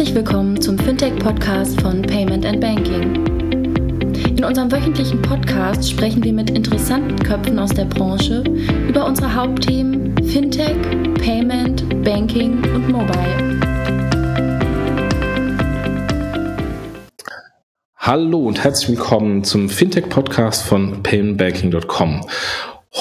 Herzlich willkommen zum Fintech-Podcast von Payment and Banking. In unserem wöchentlichen Podcast sprechen wir mit interessanten Köpfen aus der Branche über unsere Hauptthemen Fintech, Payment, Banking und Mobile. Hallo und herzlich willkommen zum Fintech-Podcast von paymentbanking.com.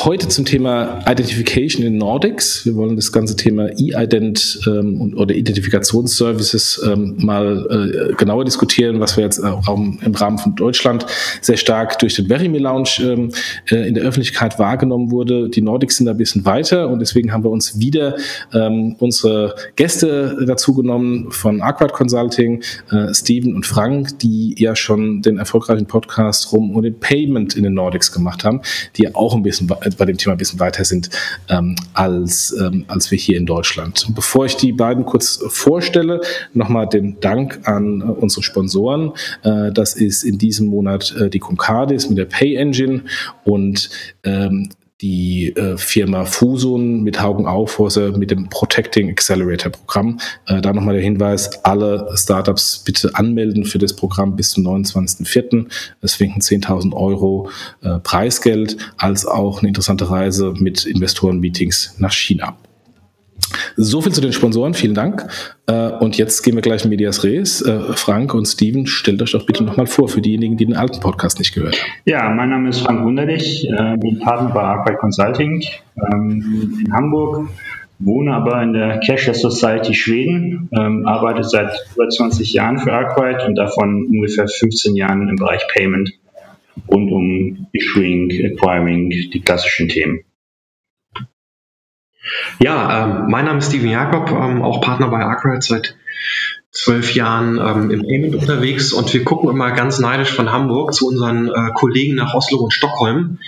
Heute zum Thema Identification in Nordics. Wir wollen das ganze Thema E-Ident ähm, oder Identifikationsservices ähm, mal äh, genauer diskutieren, was wir jetzt auch im Rahmen von Deutschland sehr stark durch den Verimi Lounge ähm, äh, in der Öffentlichkeit wahrgenommen wurde. Die Nordics sind da ein bisschen weiter und deswegen haben wir uns wieder ähm, unsere Gäste dazu genommen von Aquad Consulting, äh, Steven und Frank, die ja schon den erfolgreichen Podcast rum um den Payment in den Nordics gemacht haben, die ja auch ein bisschen bei dem Thema ein bisschen weiter sind ähm, als, ähm, als wir hier in Deutschland. Bevor ich die beiden kurz vorstelle, nochmal den Dank an äh, unsere Sponsoren. Äh, das ist in diesem Monat äh, die Concardis mit der Pay Engine und ähm, die äh, Firma Fusun mit Haugen Aufhäuser mit dem Protecting Accelerator Programm. Äh, da nochmal der Hinweis, alle Startups bitte anmelden für das Programm bis zum 29.04. Es winken 10.000 Euro äh, Preisgeld als auch eine interessante Reise mit Investorenmeetings nach China. So viel zu den Sponsoren, vielen Dank. Äh, und jetzt gehen wir gleich in Medias Res. Äh, Frank und Steven, stellt euch doch bitte nochmal vor für diejenigen, die den alten Podcast nicht gehört haben. Ja, mein Name ist Frank Wunderlich, äh, bin Partner bei Arkwright Consulting ähm, in Hamburg, wohne aber in der Cashless Society Schweden, ähm, arbeite seit über 20 Jahren für Arkwright und davon ungefähr 15 Jahren im Bereich Payment rund um Issuing, Acquiring, die klassischen Themen. Ja, ähm, mein Name ist Steven Jakob, ähm, auch Partner bei Arkwright seit zwölf Jahren ähm, im Payment unterwegs und wir gucken immer ganz neidisch von Hamburg zu unseren äh, Kollegen nach Oslo und Stockholm,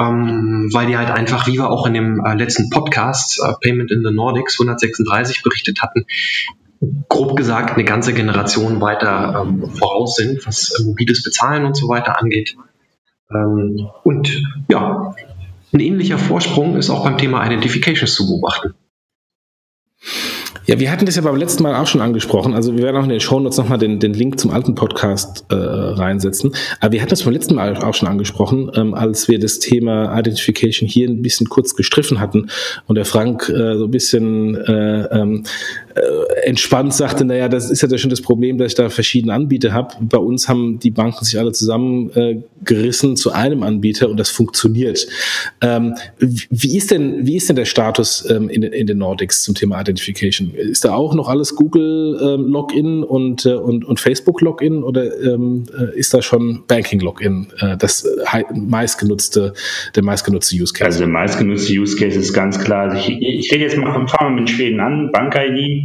ähm, weil die halt einfach, wie wir auch in dem äh, letzten Podcast äh, Payment in the Nordics 136 berichtet hatten, grob gesagt eine ganze Generation weiter ähm, voraus sind, was äh, mobiles Bezahlen und so weiter angeht. Ähm, und ja, ein ähnlicher Vorsprung ist auch beim Thema Identifications zu beobachten. Ja, wir hatten das ja beim letzten Mal auch schon angesprochen. Also wir werden auch in den Shownotes nochmal den, den Link zum alten Podcast äh, reinsetzen. Aber wir hatten das beim letzten Mal auch schon angesprochen, ähm, als wir das Thema Identification hier ein bisschen kurz gestriffen hatten und der Frank äh, so ein bisschen äh, ähm, äh, entspannt sagte, naja, das ist ja schon das Problem, dass ich da verschiedene Anbieter habe. Bei uns haben die Banken sich alle zusammengerissen äh, zu einem Anbieter und das funktioniert. Ähm, wie, ist denn, wie ist denn der Status ähm, in, in den Nordics zum Thema Identification? Ist da auch noch alles Google ähm, und, äh, und, und Facebook Login oder ähm, äh, ist da schon Banking Login äh, das meistgenutzte, der meistgenutzte Use Case? Also der meistgenutzte Use Case ist ganz klar. Also ich, ich rede jetzt mal, fangen wir mit Schweden an, Bank-ID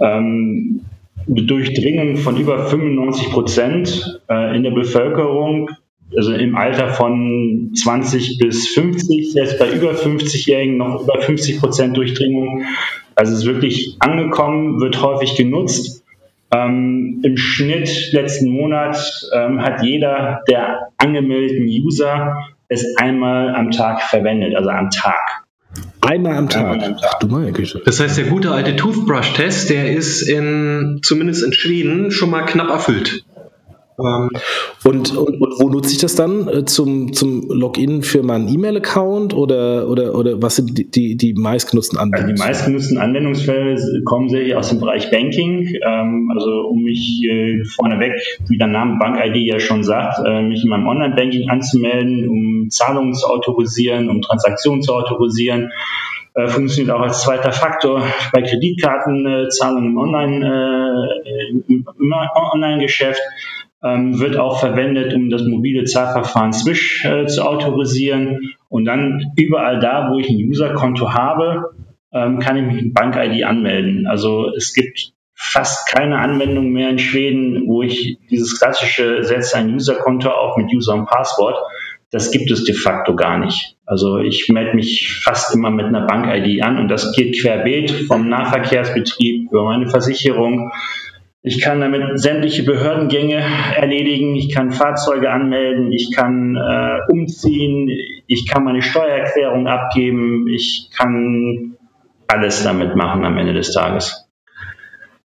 ähm, Durchdringung von über 95 Prozent äh, in der Bevölkerung, also im Alter von 20 bis 50, selbst bei über 50-Jährigen noch über 50 Prozent Durchdringung. Also es ist wirklich angekommen, wird häufig genutzt. Ähm, Im Schnitt letzten Monat ähm, hat jeder der angemeldeten User es einmal am Tag verwendet, also am Tag. Einmal am Tag. Einmal am Tag. Ach du meine Güte. Das heißt, der gute alte Toothbrush-Test, der ist in, zumindest in Schweden, schon mal knapp erfüllt. Ähm, und, und, und, wo nutze ich das dann? Äh, zum, zum Login für meinen E-Mail-Account oder, oder, oder was sind die, die, die meistgenutzten Anwendungsfälle? Also die meistgenutzten Anwendungsfälle kommen sehr aus dem Bereich Banking. Ähm, also um mich äh, vorneweg, wie der Name Bank-ID ja schon sagt, äh, mich in meinem Online-Banking anzumelden, um Zahlungen zu autorisieren, um Transaktionen zu autorisieren äh, funktioniert auch als zweiter Faktor bei Kreditkartenzahlungen im Online, äh, im Online-Geschäft ähm, wird auch verwendet, um das mobile Zahlverfahren Swish äh, zu autorisieren. Und dann überall da, wo ich ein Userkonto habe, ähm, kann ich mich mit Bank-ID anmelden. Also es gibt fast keine Anwendung mehr in Schweden, wo ich dieses klassische setze ein Userkonto auf mit User und Passwort. Das gibt es de facto gar nicht. Also ich melde mich fast immer mit einer Bank-ID an und das geht querbeet vom Nahverkehrsbetrieb über meine Versicherung ich kann damit sämtliche Behördengänge erledigen, ich kann Fahrzeuge anmelden, ich kann äh, umziehen, ich kann meine Steuererklärung abgeben, ich kann alles damit machen am Ende des Tages.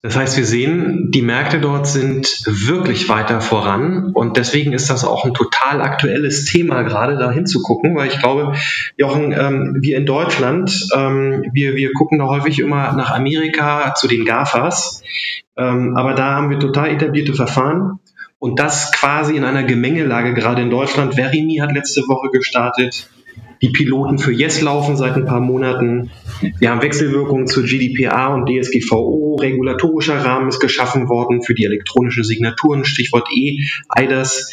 Das heißt, wir sehen, die Märkte dort sind wirklich weiter voran und deswegen ist das auch ein total aktuelles Thema, gerade da hinzugucken, weil ich glaube, Jochen, ähm, wir in Deutschland, ähm, wir, wir gucken da häufig immer nach Amerika zu den GAFAs, ähm, aber da haben wir total etablierte Verfahren und das quasi in einer Gemengelage, gerade in Deutschland. Verimi hat letzte Woche gestartet, die Piloten für Yes laufen seit ein paar Monaten. Wir haben Wechselwirkungen zu GDPR und DSGVO. Regulatorischer Rahmen ist geschaffen worden für die elektronischen Signaturen, Stichwort E, EIDAS.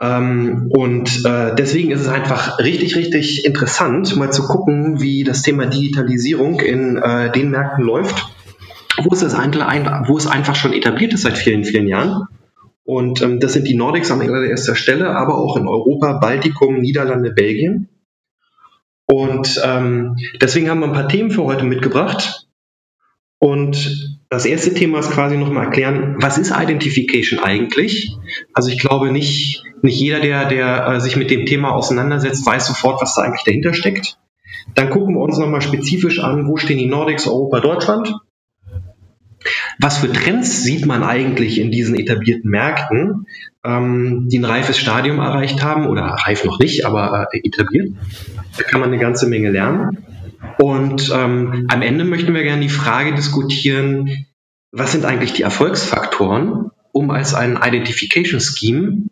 Ähm, und äh, deswegen ist es einfach richtig, richtig interessant, mal zu gucken, wie das Thema Digitalisierung in äh, den Märkten läuft, wo es, wo es einfach schon etabliert ist seit vielen, vielen Jahren. Und ähm, das sind die Nordics an erster Stelle, aber auch in Europa, Baltikum, Niederlande, Belgien. Und ähm, deswegen haben wir ein paar Themen für heute mitgebracht. Und das erste Thema ist quasi nochmal erklären, was ist Identification eigentlich? Also ich glaube nicht, nicht jeder, der, der äh, sich mit dem Thema auseinandersetzt, weiß sofort, was da eigentlich dahinter steckt. Dann gucken wir uns nochmal spezifisch an, wo stehen die Nordics, Europa, Deutschland. Was für Trends sieht man eigentlich in diesen etablierten Märkten, ähm, die ein reifes Stadium erreicht haben oder reif noch nicht, aber äh, etabliert? Da kann man eine ganze Menge lernen. Und ähm, am Ende möchten wir gerne die Frage diskutieren, was sind eigentlich die Erfolgsfaktoren, um als ein Identification Scheme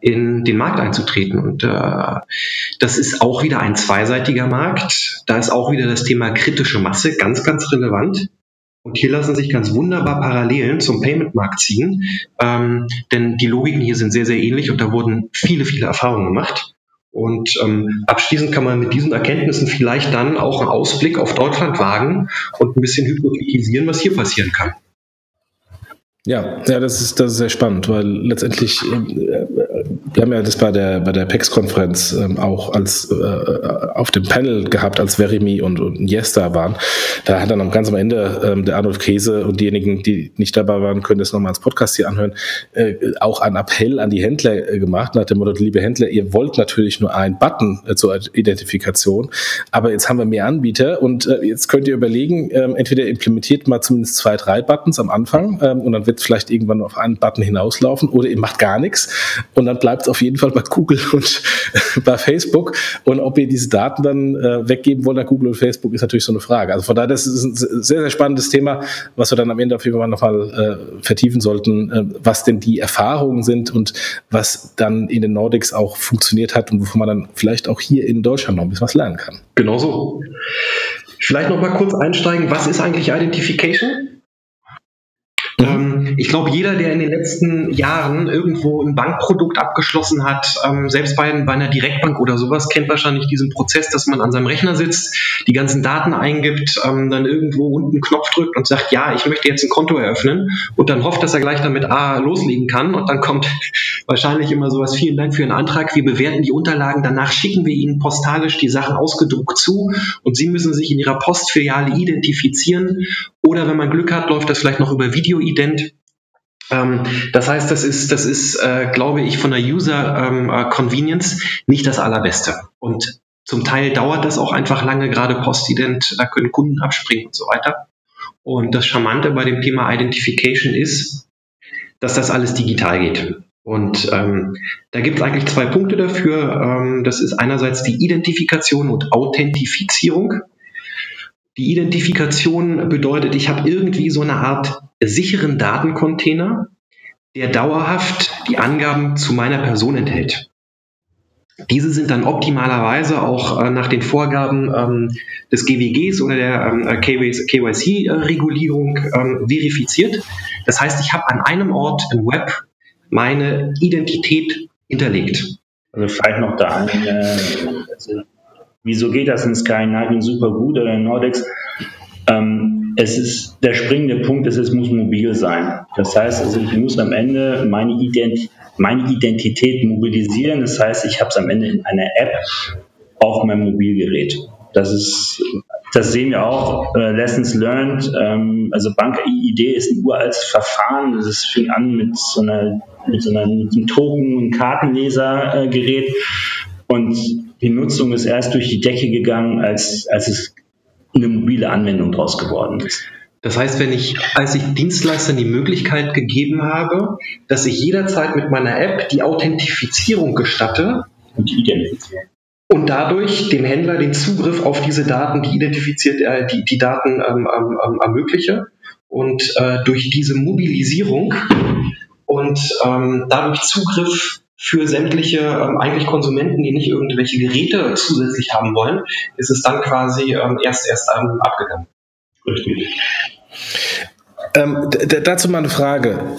in den Markt einzutreten. Und äh, das ist auch wieder ein zweiseitiger Markt. Da ist auch wieder das Thema kritische Masse ganz, ganz relevant. Und hier lassen sich ganz wunderbar Parallelen zum Payment-Markt ziehen, ähm, denn die Logiken hier sind sehr, sehr ähnlich und da wurden viele, viele Erfahrungen gemacht. Und ähm, abschließend kann man mit diesen Erkenntnissen vielleicht dann auch einen Ausblick auf Deutschland wagen und ein bisschen hypothetisieren, was hier passieren kann. Ja, ja, das ist, das ist sehr spannend, weil letztendlich, äh, wir haben ja das bei der, bei der PEX-Konferenz ähm, auch als äh, auf dem Panel gehabt, als Verimi und, und Yes da waren. Da hat dann am ganz am Ende ähm, der Arnold Käse und diejenigen, die nicht dabei waren, können das nochmal als Podcast hier anhören, äh, auch einen Appell an die Händler äh, gemacht, nach dem Motto, liebe Händler, ihr wollt natürlich nur einen Button äh, zur Identifikation, aber jetzt haben wir mehr Anbieter und äh, jetzt könnt ihr überlegen, ähm, entweder implementiert mal zumindest zwei, drei Buttons am Anfang ähm, und dann wird vielleicht irgendwann auf einen Button hinauslaufen oder ihr macht gar nichts und dann bleibt es auf jeden Fall bei Google und bei Facebook und ob ihr diese Daten dann äh, weggeben wollt an Google und Facebook ist natürlich so eine Frage. Also von daher, das ist ein sehr, sehr spannendes Thema, was wir dann am Ende auf jeden Fall nochmal äh, vertiefen sollten, äh, was denn die Erfahrungen sind und was dann in den Nordics auch funktioniert hat und wovon man dann vielleicht auch hier in Deutschland noch ein bisschen was lernen kann. Genauso. Vielleicht noch mal kurz einsteigen, was ist eigentlich Identification? Ähm, ich glaube, jeder, der in den letzten Jahren irgendwo ein Bankprodukt abgeschlossen hat, ähm, selbst bei, bei, einer Direktbank oder sowas, kennt wahrscheinlich diesen Prozess, dass man an seinem Rechner sitzt, die ganzen Daten eingibt, ähm, dann irgendwo unten einen Knopf drückt und sagt, ja, ich möchte jetzt ein Konto eröffnen und dann hofft, dass er gleich damit A loslegen kann und dann kommt wahrscheinlich immer sowas, vielen Dank für Ihren Antrag, wir bewerten die Unterlagen, danach schicken wir Ihnen postalisch die Sachen ausgedruckt zu und Sie müssen sich in Ihrer Postfiliale identifizieren oder wenn man Glück hat, läuft das vielleicht noch über Video-Ident. Ähm, das heißt, das ist, das ist, äh, glaube ich, von der User-Convenience ähm, äh, nicht das allerbeste. Und zum Teil dauert das auch einfach lange, gerade Postident, da können Kunden abspringen und so weiter. Und das Charmante bei dem Thema Identification ist, dass das alles digital geht. Und ähm, da gibt es eigentlich zwei Punkte dafür. Ähm, das ist einerseits die Identifikation und Authentifizierung. Die Identifikation bedeutet, ich habe irgendwie so eine Art sicheren Datencontainer, der dauerhaft die Angaben zu meiner Person enthält. Diese sind dann optimalerweise auch äh, nach den Vorgaben ähm, des GWGs oder der ähm, KYC-Regulierung ähm, verifiziert. Das heißt, ich habe an einem Ort im Web meine Identität hinterlegt. Also vielleicht noch da eine, also Wieso geht das in Skyliner super gut oder in Nordex? Ähm, es ist der springende Punkt, ist, es muss mobil sein. Das heißt, also ich muss am Ende meine, Ident meine Identität mobilisieren. Das heißt, ich habe es am Ende in einer App auf meinem Mobilgerät. Das ist, das sehen wir auch. Äh, Lessons learned. Ähm, also Bank-ID ist ein uraltes Verfahren. Das fing an mit so einer, mit so einem Token- und Kartenlesergerät. Und die Nutzung ist erst durch die Decke gegangen, als, als es eine mobile Anwendung draus geworden ist. Das heißt, wenn ich, als ich Dienstleistern die Möglichkeit gegeben habe, dass ich jederzeit mit meiner App die Authentifizierung gestatte und die Identifizierung und dadurch dem Händler den Zugriff auf diese Daten, die identifiziert, äh, die, die Daten ähm, ähm, ähm ermögliche und äh, durch diese Mobilisierung und ähm, dadurch Zugriff für sämtliche ähm, eigentlich Konsumenten, die nicht irgendwelche Geräte zusätzlich haben wollen, ist es dann quasi ähm, erst erst ähm, abgegangen. Richtig. Ähm, dazu mal eine Frage.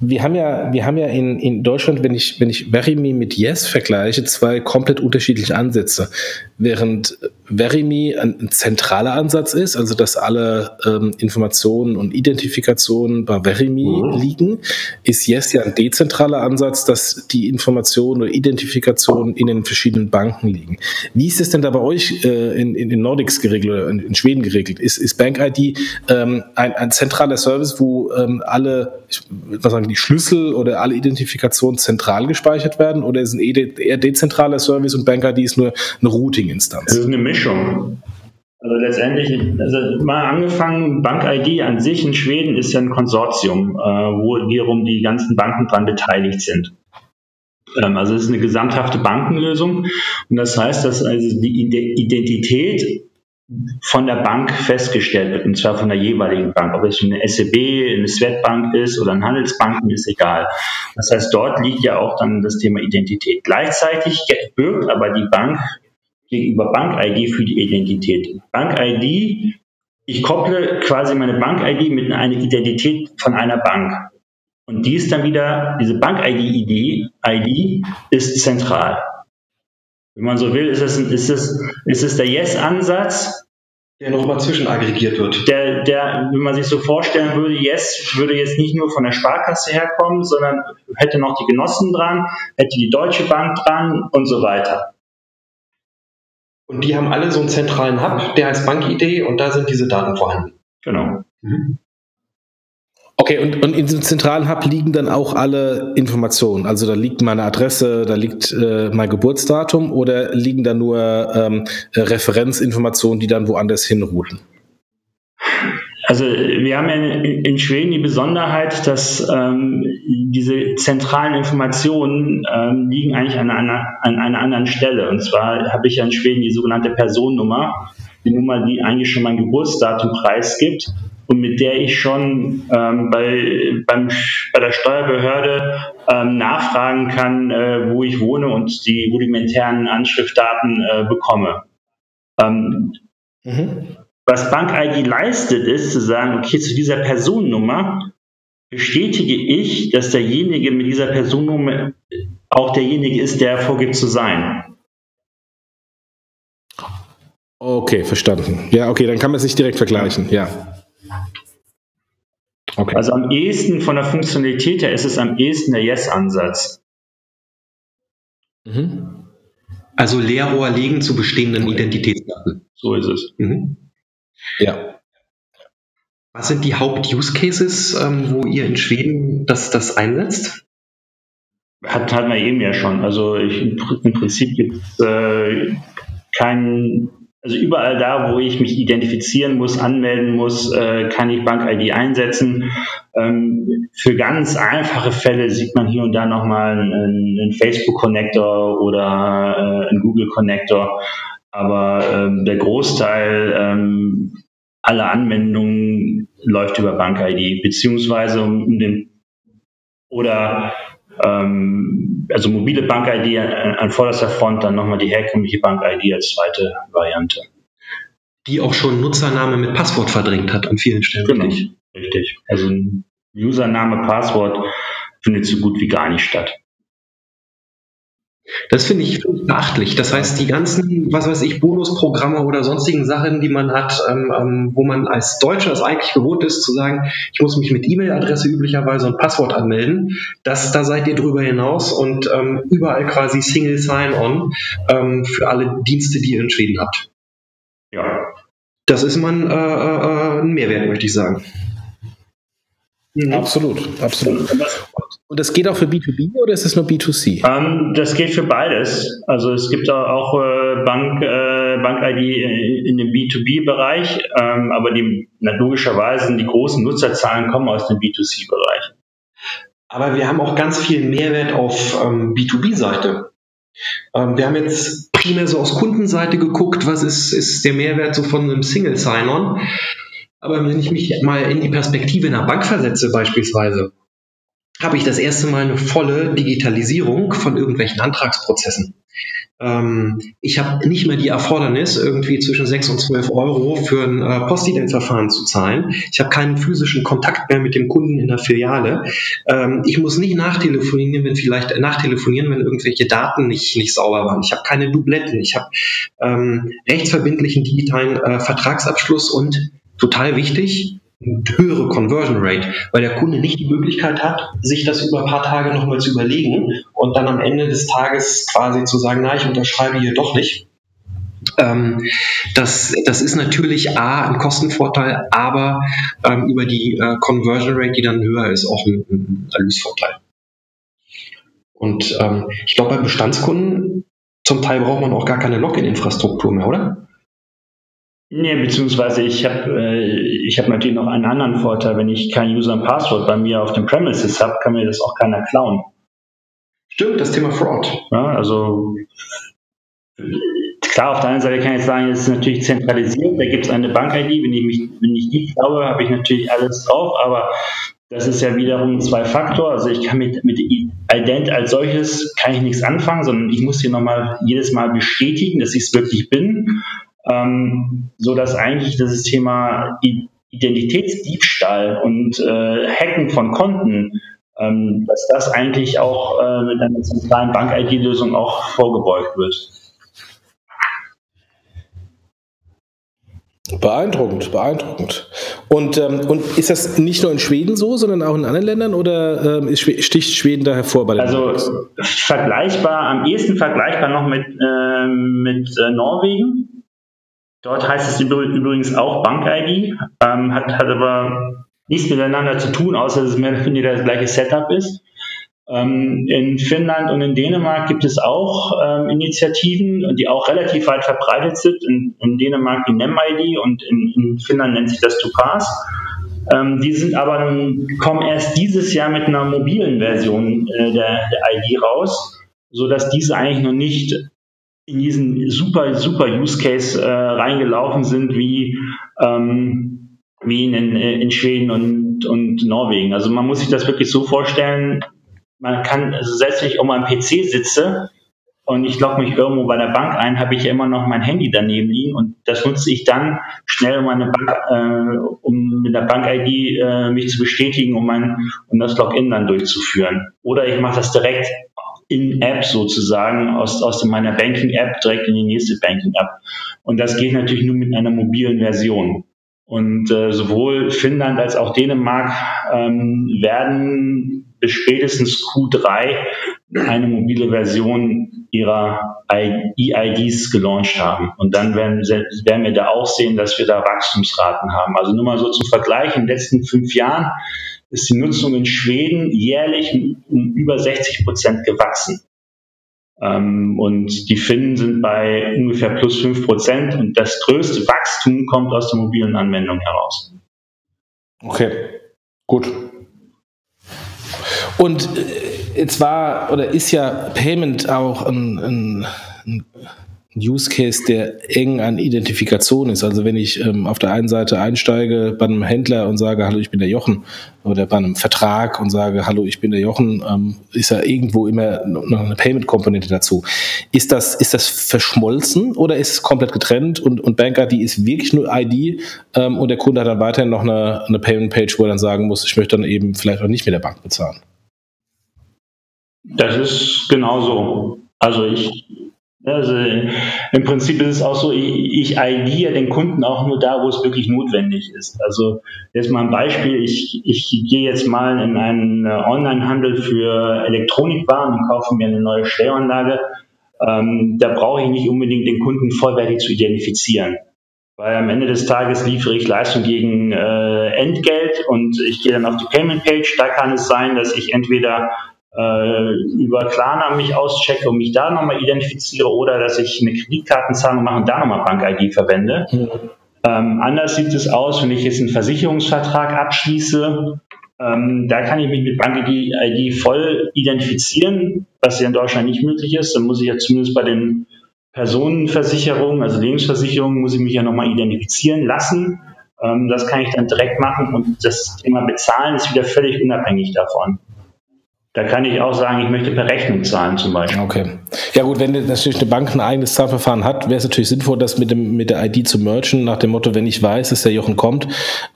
Wir haben ja, wir haben ja in, in Deutschland, wenn ich, wenn ich Verimi mit Yes vergleiche, zwei komplett unterschiedliche Ansätze. Während Verimi ein, ein zentraler Ansatz ist, also dass alle ähm, Informationen und Identifikationen bei Verimi mhm. liegen, ist Yes ja ein dezentraler Ansatz, dass die Informationen oder Identifikationen in den verschiedenen Banken liegen. Wie ist es denn da bei euch äh, in, in, in Nordics geregelt oder in, in Schweden geregelt? Ist, ist Bank ID ähm, ein, ein zentraler Service, wo ähm, alle, ich, was sagen, die Schlüssel oder alle Identifikationen zentral gespeichert werden oder ist ein eher dezentraler Service und Bank ID ist nur eine Routing-Instanz? Das ist eine Mischung. Also letztendlich, also mal angefangen, Bank ID an sich in Schweden ist ja ein Konsortium, äh, wo wiederum die ganzen Banken dran beteiligt sind. Ähm, also es ist eine gesamthafte Bankenlösung und das heißt, dass also die Identität von der Bank festgestellt wird, und zwar von der jeweiligen Bank. Ob es eine SEB, eine Swedbank ist oder ein Handelsbanken, ist egal. Das heißt, dort liegt ja auch dann das Thema Identität. Gleichzeitig birgt aber die Bank gegenüber Bank-ID für die Identität. Bank-ID, ich kopple quasi meine Bank-ID mit einer Identität von einer Bank. Und die ist dann wieder, diese Bank-ID ID ist zentral. Wenn man so will, ist es, ist es, ist es der Yes-Ansatz. Der nochmal zwischenaggregiert wird. Der, der, wenn man sich so vorstellen würde, Yes würde jetzt nicht nur von der Sparkasse herkommen, sondern hätte noch die Genossen dran, hätte die Deutsche Bank dran und so weiter. Und die haben alle so einen zentralen Hub, der heißt Bankidee und da sind diese Daten vorhanden. Genau. Mhm. Okay, und, und in diesem zentralen Hub liegen dann auch alle Informationen. Also da liegt meine Adresse, da liegt äh, mein Geburtsdatum oder liegen da nur ähm, Referenzinformationen, die dann woanders hinrouten? Also wir haben ja in, in Schweden die Besonderheit, dass ähm, diese zentralen Informationen ähm, liegen eigentlich an einer, an einer anderen Stelle. Und zwar habe ich ja in Schweden die sogenannte Personennummer, die Nummer, die eigentlich schon mein Geburtsdatum preisgibt und mit der ich schon ähm, bei, beim, bei der Steuerbehörde ähm, nachfragen kann, äh, wo ich wohne und die rudimentären Anschriftdaten äh, bekomme. Ähm, mhm. Was Bank-ID leistet, ist zu sagen, okay, zu dieser Personennummer bestätige ich, dass derjenige mit dieser Personennummer auch derjenige ist, der vorgibt zu sein. Okay, verstanden. Ja, okay, dann kann man es nicht direkt vergleichen, ja. Okay. Also am ehesten von der Funktionalität her ist es am ehesten der Yes-Ansatz. Mhm. Also Leerrohr legen zu bestehenden okay. Identitätsdaten. So ist es. Mhm. Ja. Was sind die Haupt-Use-Cases, ähm, wo ihr in Schweden das, das einsetzt? Hat, hatten wir eben ja schon. Also ich, im Prinzip gibt es äh, keinen also überall da, wo ich mich identifizieren muss, anmelden muss, äh, kann ich Bank-ID einsetzen. Ähm, für ganz einfache Fälle sieht man hier und da nochmal einen, einen Facebook-Connector oder äh, einen Google-Connector. Aber ähm, der Großteil ähm, aller Anwendungen läuft über Bank-ID, beziehungsweise um, um den oder ähm, also mobile Bank-ID an, an vorderster Front, dann nochmal die herkömmliche Bank-ID als zweite Variante. Die auch schon Nutzername mit Passwort verdrängt hat an vielen Stellen. Genau, richtig. Also Username, Passwort findet so gut wie gar nicht statt. Das finde ich beachtlich. Das heißt, die ganzen, was weiß ich, Bonusprogramme oder sonstigen Sachen, die man hat, ähm, ähm, wo man als Deutscher es eigentlich gewohnt ist, zu sagen, ich muss mich mit E-Mail-Adresse üblicherweise und Passwort anmelden, das, da seid ihr drüber hinaus und ähm, überall quasi Single Sign-On ähm, für alle Dienste, die ihr in Schweden habt. Ja. Das ist man äh, äh, ein Mehrwert, möchte ich sagen. Mhm. Absolut, absolut. Und das geht auch für B2B oder ist es nur B2C? Ähm, das geht für beides. Also es gibt auch äh, Bank, äh, Bank-ID in dem B2B-Bereich, ähm, aber die, logischerweise die großen Nutzerzahlen kommen aus dem B2C-Bereich. Aber wir haben auch ganz viel Mehrwert auf ähm, B2B-Seite. Ähm, wir haben jetzt primär so aus Kundenseite geguckt, was ist, ist der Mehrwert so von einem Single Sign-On. Aber wenn ich mich mal in die Perspektive einer Bank versetze beispielsweise, habe ich das erste Mal eine volle Digitalisierung von irgendwelchen Antragsprozessen. Ähm, ich habe nicht mehr die Erfordernis, irgendwie zwischen 6 und 12 Euro für ein äh, Postident-Verfahren zu zahlen. Ich habe keinen physischen Kontakt mehr mit dem Kunden in der Filiale. Ähm, ich muss nicht nachtelefonieren, wenn vielleicht äh, nachtelefonieren, wenn irgendwelche Daten nicht, nicht sauber waren. Ich habe keine Dubletten. Ich habe ähm, rechtsverbindlichen digitalen äh, Vertragsabschluss und total wichtig, höhere Conversion Rate, weil der Kunde nicht die Möglichkeit hat, sich das über ein paar Tage nochmal zu überlegen und dann am Ende des Tages quasi zu sagen, na, ich unterschreibe hier doch nicht. Ähm, das, das ist natürlich A, ein Kostenvorteil, aber ähm, über die äh, Conversion Rate, die dann höher ist, auch ein, ein Erlösvorteil. Und ähm, ich glaube, bei Bestandskunden zum Teil braucht man auch gar keine Login-Infrastruktur mehr, oder? Nee, beziehungsweise ich habe äh, ich hab natürlich noch einen anderen Vorteil. Wenn ich kein User und Passwort bei mir auf dem Premises habe, kann mir das auch keiner klauen. Stimmt, das Thema Fraud. Ja, also klar, auf der einen Seite kann ich sagen, es ist natürlich zentralisiert, da gibt es eine Bank-ID, wenn ich mich, wenn ich die glaube, habe ich natürlich alles drauf, aber das ist ja wiederum zwei Faktor. Also ich kann mit, mit Ident als solches kann ich nichts anfangen, sondern ich muss hier nochmal jedes Mal bestätigen, dass ich es wirklich bin ähm, so dass eigentlich das Thema Identitätsdiebstahl und äh, Hacken von Konten, ähm, dass das eigentlich auch äh, mit einer zentralen Bank-ID-Lösung auch vorgebeugt wird. Beeindruckend, beeindruckend. Und, ähm, und ist das nicht nur in Schweden so, sondern auch in anderen Ländern oder ähm, sticht Schweden da hervor bei Also Markt? vergleichbar, am ehesten vergleichbar noch mit, äh, mit äh, Norwegen. Dort heißt es übrigens auch Bank-ID, ähm, hat, hat aber nichts miteinander zu tun, außer dass es mehr oder weniger das gleiche Setup ist. Ähm, in Finnland und in Dänemark gibt es auch ähm, Initiativen, die auch relativ weit verbreitet sind. In, in Dänemark die NemID und in, in, Finnland nennt sich das Tupas. Ähm, die sind aber kommen erst dieses Jahr mit einer mobilen Version äh, der, der ID raus, so dass diese eigentlich noch nicht in diesen super, super Use Case äh, reingelaufen sind, wie, ähm, wie in, in Schweden und, und Norwegen. Also man muss sich das wirklich so vorstellen, man kann, also selbst wenn ich um am PC sitze und ich logge mich irgendwo bei der Bank ein, habe ich immer noch mein Handy daneben liegen und das nutze ich dann schnell, um meine Bank, äh, um mit der Bank-ID äh, mich zu bestätigen, um mein, um das Login dann durchzuführen. Oder ich mache das direkt in-App sozusagen aus, aus meiner Banking-App direkt in die nächste Banking-App. Und das geht natürlich nur mit einer mobilen Version. Und äh, sowohl Finnland als auch Dänemark ähm, werden bis spätestens Q3 eine mobile Version ihrer EIDs gelauncht haben. Und dann werden, werden wir da auch sehen, dass wir da Wachstumsraten haben. Also nur mal so zum Vergleich, in den letzten fünf Jahren ist die Nutzung in Schweden jährlich um über 60 Prozent gewachsen. Ähm, und die Finnen sind bei ungefähr plus 5 Prozent und das größte Wachstum kommt aus der mobilen Anwendung heraus. Okay, gut. Und äh, jetzt war oder ist ja Payment auch ein, ein, ein Use Case, der eng an Identifikation ist. Also wenn ich ähm, auf der einen Seite einsteige bei einem Händler und sage, hallo, ich bin der Jochen, oder bei einem Vertrag und sage, hallo, ich bin der Jochen, ähm, ist ja irgendwo immer noch eine Payment-Komponente dazu. Ist das, ist das verschmolzen oder ist es komplett getrennt und, und Bank-ID ist wirklich nur ID ähm, und der Kunde hat dann weiterhin noch eine, eine Payment-Page, wo er dann sagen muss, ich möchte dann eben vielleicht auch nicht mit der Bank bezahlen? Das ist genauso. Also ich also im Prinzip ist es auch so, ich, ich ID den Kunden auch nur da, wo es wirklich notwendig ist. Also jetzt mal ein Beispiel, ich, ich gehe jetzt mal in einen Onlinehandel für Elektronikwaren und kaufe mir eine neue Stellanlage. Ähm, da brauche ich nicht unbedingt den Kunden vollwertig zu identifizieren. Weil am Ende des Tages liefere ich Leistung gegen äh, Entgelt und ich gehe dann auf die Payment Page. Da kann es sein, dass ich entweder äh, über Klarna mich auschecke und mich da nochmal identifiziere oder dass ich eine Kreditkartenzahlung mache und da nochmal Bank-ID verwende. Mhm. Ähm, anders sieht es aus, wenn ich jetzt einen Versicherungsvertrag abschließe. Ähm, da kann ich mich mit Bank-ID voll identifizieren, was ja in Deutschland nicht möglich ist. Dann muss ich ja zumindest bei den Personenversicherungen, also Lebensversicherungen, muss ich mich ja nochmal identifizieren lassen. Ähm, das kann ich dann direkt machen und das Thema Bezahlen ist wieder völlig unabhängig davon. Da kann ich auch sagen, ich möchte per Rechnung zahlen zum Beispiel. Okay. Ja gut, wenn natürlich eine Bank ein eigenes Zahlverfahren hat, wäre es natürlich sinnvoll, das mit, dem, mit der ID zu merchen, nach dem Motto, wenn ich weiß, dass der Jochen kommt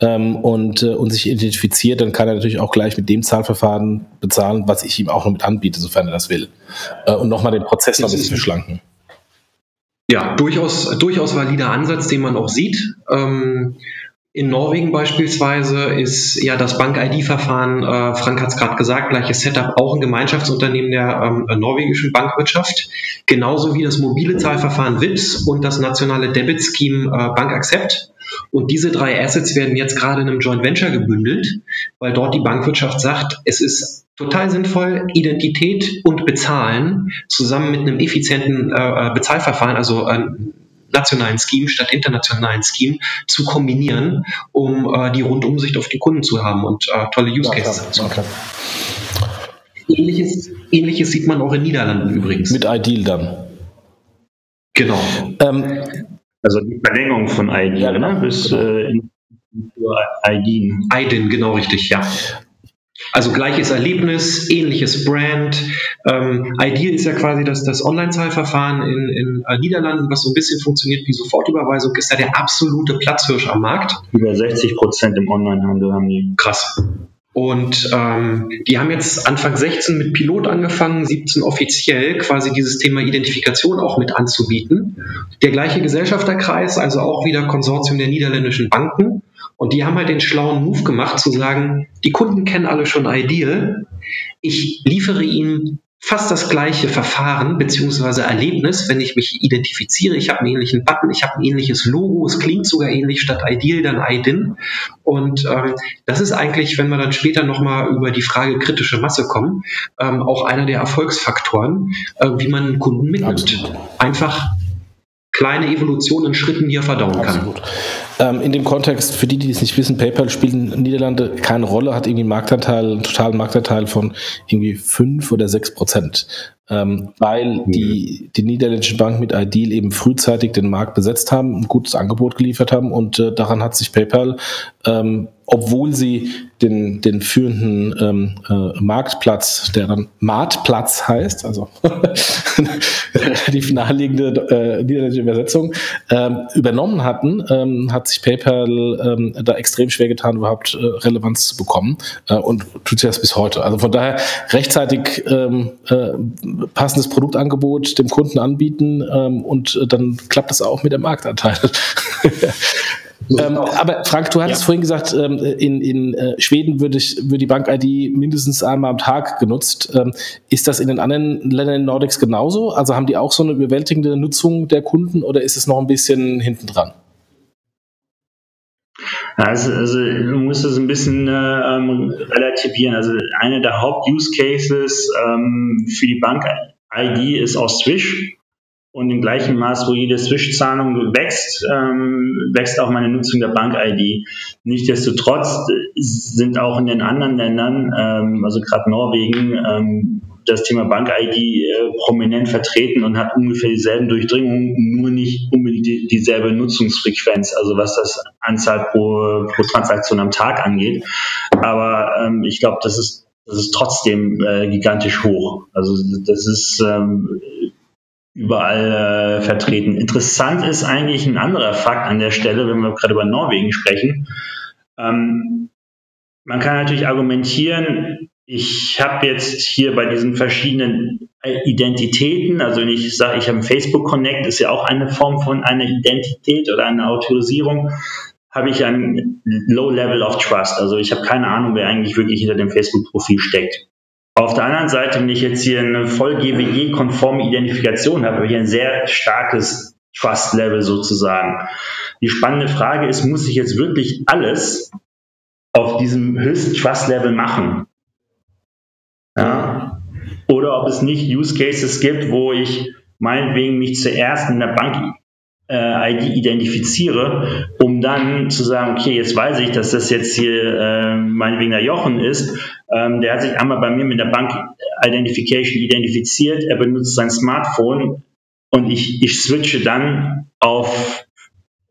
ähm, und, äh, und sich identifiziert, dann kann er natürlich auch gleich mit dem Zahlverfahren bezahlen, was ich ihm auch noch mit anbiete, sofern er das will. Äh, und nochmal den Prozess das noch ein bisschen beschlanken. Ja, durchaus, durchaus valider Ansatz, den man auch sieht. Ähm, in Norwegen beispielsweise ist ja das Bank-ID-Verfahren, äh, Frank hat es gerade gesagt, gleiches Setup, auch ein Gemeinschaftsunternehmen der ähm, norwegischen Bankwirtschaft, genauso wie das mobile Zahlverfahren WIPS und das nationale Debit-Scheme äh, Bank Accept. Und diese drei Assets werden jetzt gerade in einem Joint Venture gebündelt, weil dort die Bankwirtschaft sagt, es ist total sinnvoll, Identität und Bezahlen zusammen mit einem effizienten äh, äh Bezahlverfahren, also äh, nationalen Scheme statt internationalen Scheme zu kombinieren, um äh, die Rundumsicht auf die Kunden zu haben und äh, tolle Use Cases ja, zu haben. Ähnliches, Ähnliches sieht man auch in Niederlanden übrigens. Mit Ideal dann. Genau. Ähm, also die Verlängerung von Ideal, ja, genau, ne? bis genau. äh, in, IDIN. IDIN, genau richtig, ja. Also gleiches Erlebnis, ähnliches Brand. Ähm, Ideal ist ja quasi das, das Online-Zahlverfahren in, in äh, Niederlanden, was so ein bisschen funktioniert wie Sofortüberweisung, ist ja der absolute Platzhirsch am Markt. Über 60 Prozent im Onlinehandel haben die. Krass. Und ähm, die haben jetzt Anfang 16 mit Pilot angefangen, 17 offiziell quasi dieses Thema Identifikation auch mit anzubieten. Der gleiche Gesellschafterkreis, also auch wieder Konsortium der niederländischen Banken. Und die haben halt den schlauen Move gemacht, zu sagen, die Kunden kennen alle schon Ideal. Ich liefere ihnen fast das gleiche Verfahren beziehungsweise Erlebnis, wenn ich mich identifiziere. Ich habe einen ähnlichen Button, ich habe ein ähnliches Logo, es klingt sogar ähnlich statt Ideal dann IDIN. Und ähm, das ist eigentlich, wenn wir dann später nochmal über die Frage kritische Masse kommen, ähm, auch einer der Erfolgsfaktoren, äh, wie man Kunden mitnimmt. Absolut. Einfach kleine Evolutionen in Schritten, die er verdauen Absolut. kann. Ähm, in dem Kontext, für die, die es nicht wissen, PayPal spielt in Niederlande keine Rolle, hat irgendwie einen Marktanteil, einen totalen Marktanteil von irgendwie fünf oder sechs Prozent ähm, weil mhm. die, die niederländischen Banken mit Ideal eben frühzeitig den Markt besetzt haben, ein gutes Angebot geliefert haben und äh, daran hat sich PayPal, ähm, obwohl sie den, den führenden ähm, äh, Marktplatz, der dann Marktplatz heißt, also die naheliegende äh, niederländische Übersetzung, ähm, übernommen hatten, ähm, hat sich PayPal ähm, da extrem schwer getan, überhaupt äh, Relevanz zu bekommen äh, und tut sie das bis heute. Also von daher rechtzeitig ähm, äh, passendes Produktangebot dem Kunden anbieten ähm, und äh, dann klappt es auch mit dem Marktanteil. ähm, aber Frank, du hattest ja. vorhin gesagt, ähm, in, in äh, Schweden würde, ich, würde die Bank-ID mindestens einmal am Tag genutzt. Ähm, ist das in den anderen Ländern in Nordics genauso? Also haben die auch so eine überwältigende Nutzung der Kunden oder ist es noch ein bisschen hinten dran? Also, also man muss das ein bisschen äh, ähm, relativieren. Also einer der Haupt-Use-Cases ähm, für die Bank-ID ist auch Swish. Und im gleichen Maß, wo jede Swish-Zahlung wächst, ähm, wächst auch meine Nutzung der Bank-ID. Nichtsdestotrotz sind auch in den anderen Ländern, ähm, also gerade Norwegen, ähm, das Thema Bank-ID äh, prominent vertreten und hat ungefähr dieselben Durchdringungen, nur nicht unbedingt die, dieselbe Nutzungsfrequenz, also was das Anzahl pro, pro Transaktion am Tag angeht. Aber ähm, ich glaube, das ist, das ist trotzdem äh, gigantisch hoch. Also das ist ähm, überall äh, vertreten. Interessant ist eigentlich ein anderer Fakt an der Stelle, wenn wir gerade über Norwegen sprechen. Ähm, man kann natürlich argumentieren, ich habe jetzt hier bei diesen verschiedenen Identitäten, also wenn ich sage, ich habe ein Facebook Connect, ist ja auch eine Form von einer Identität oder einer Autorisierung, habe ich ein Low Level of Trust. Also ich habe keine Ahnung, wer eigentlich wirklich hinter dem Facebook-Profil steckt. Auf der anderen Seite, wenn ich jetzt hier eine voll GWE-konforme Identifikation habe, habe ich ein sehr starkes Trust-Level sozusagen. Die spannende Frage ist, muss ich jetzt wirklich alles auf diesem höchsten Trust-Level machen? Ja. oder ob es nicht Use Cases gibt, wo ich meinetwegen mich zuerst in der Bank äh, ID identifiziere, um dann zu sagen, okay, jetzt weiß ich, dass das jetzt hier äh, meinetwegen der Jochen ist. Ähm, der hat sich einmal bei mir mit der Bank Identification identifiziert, er benutzt sein Smartphone und ich, ich switche dann auf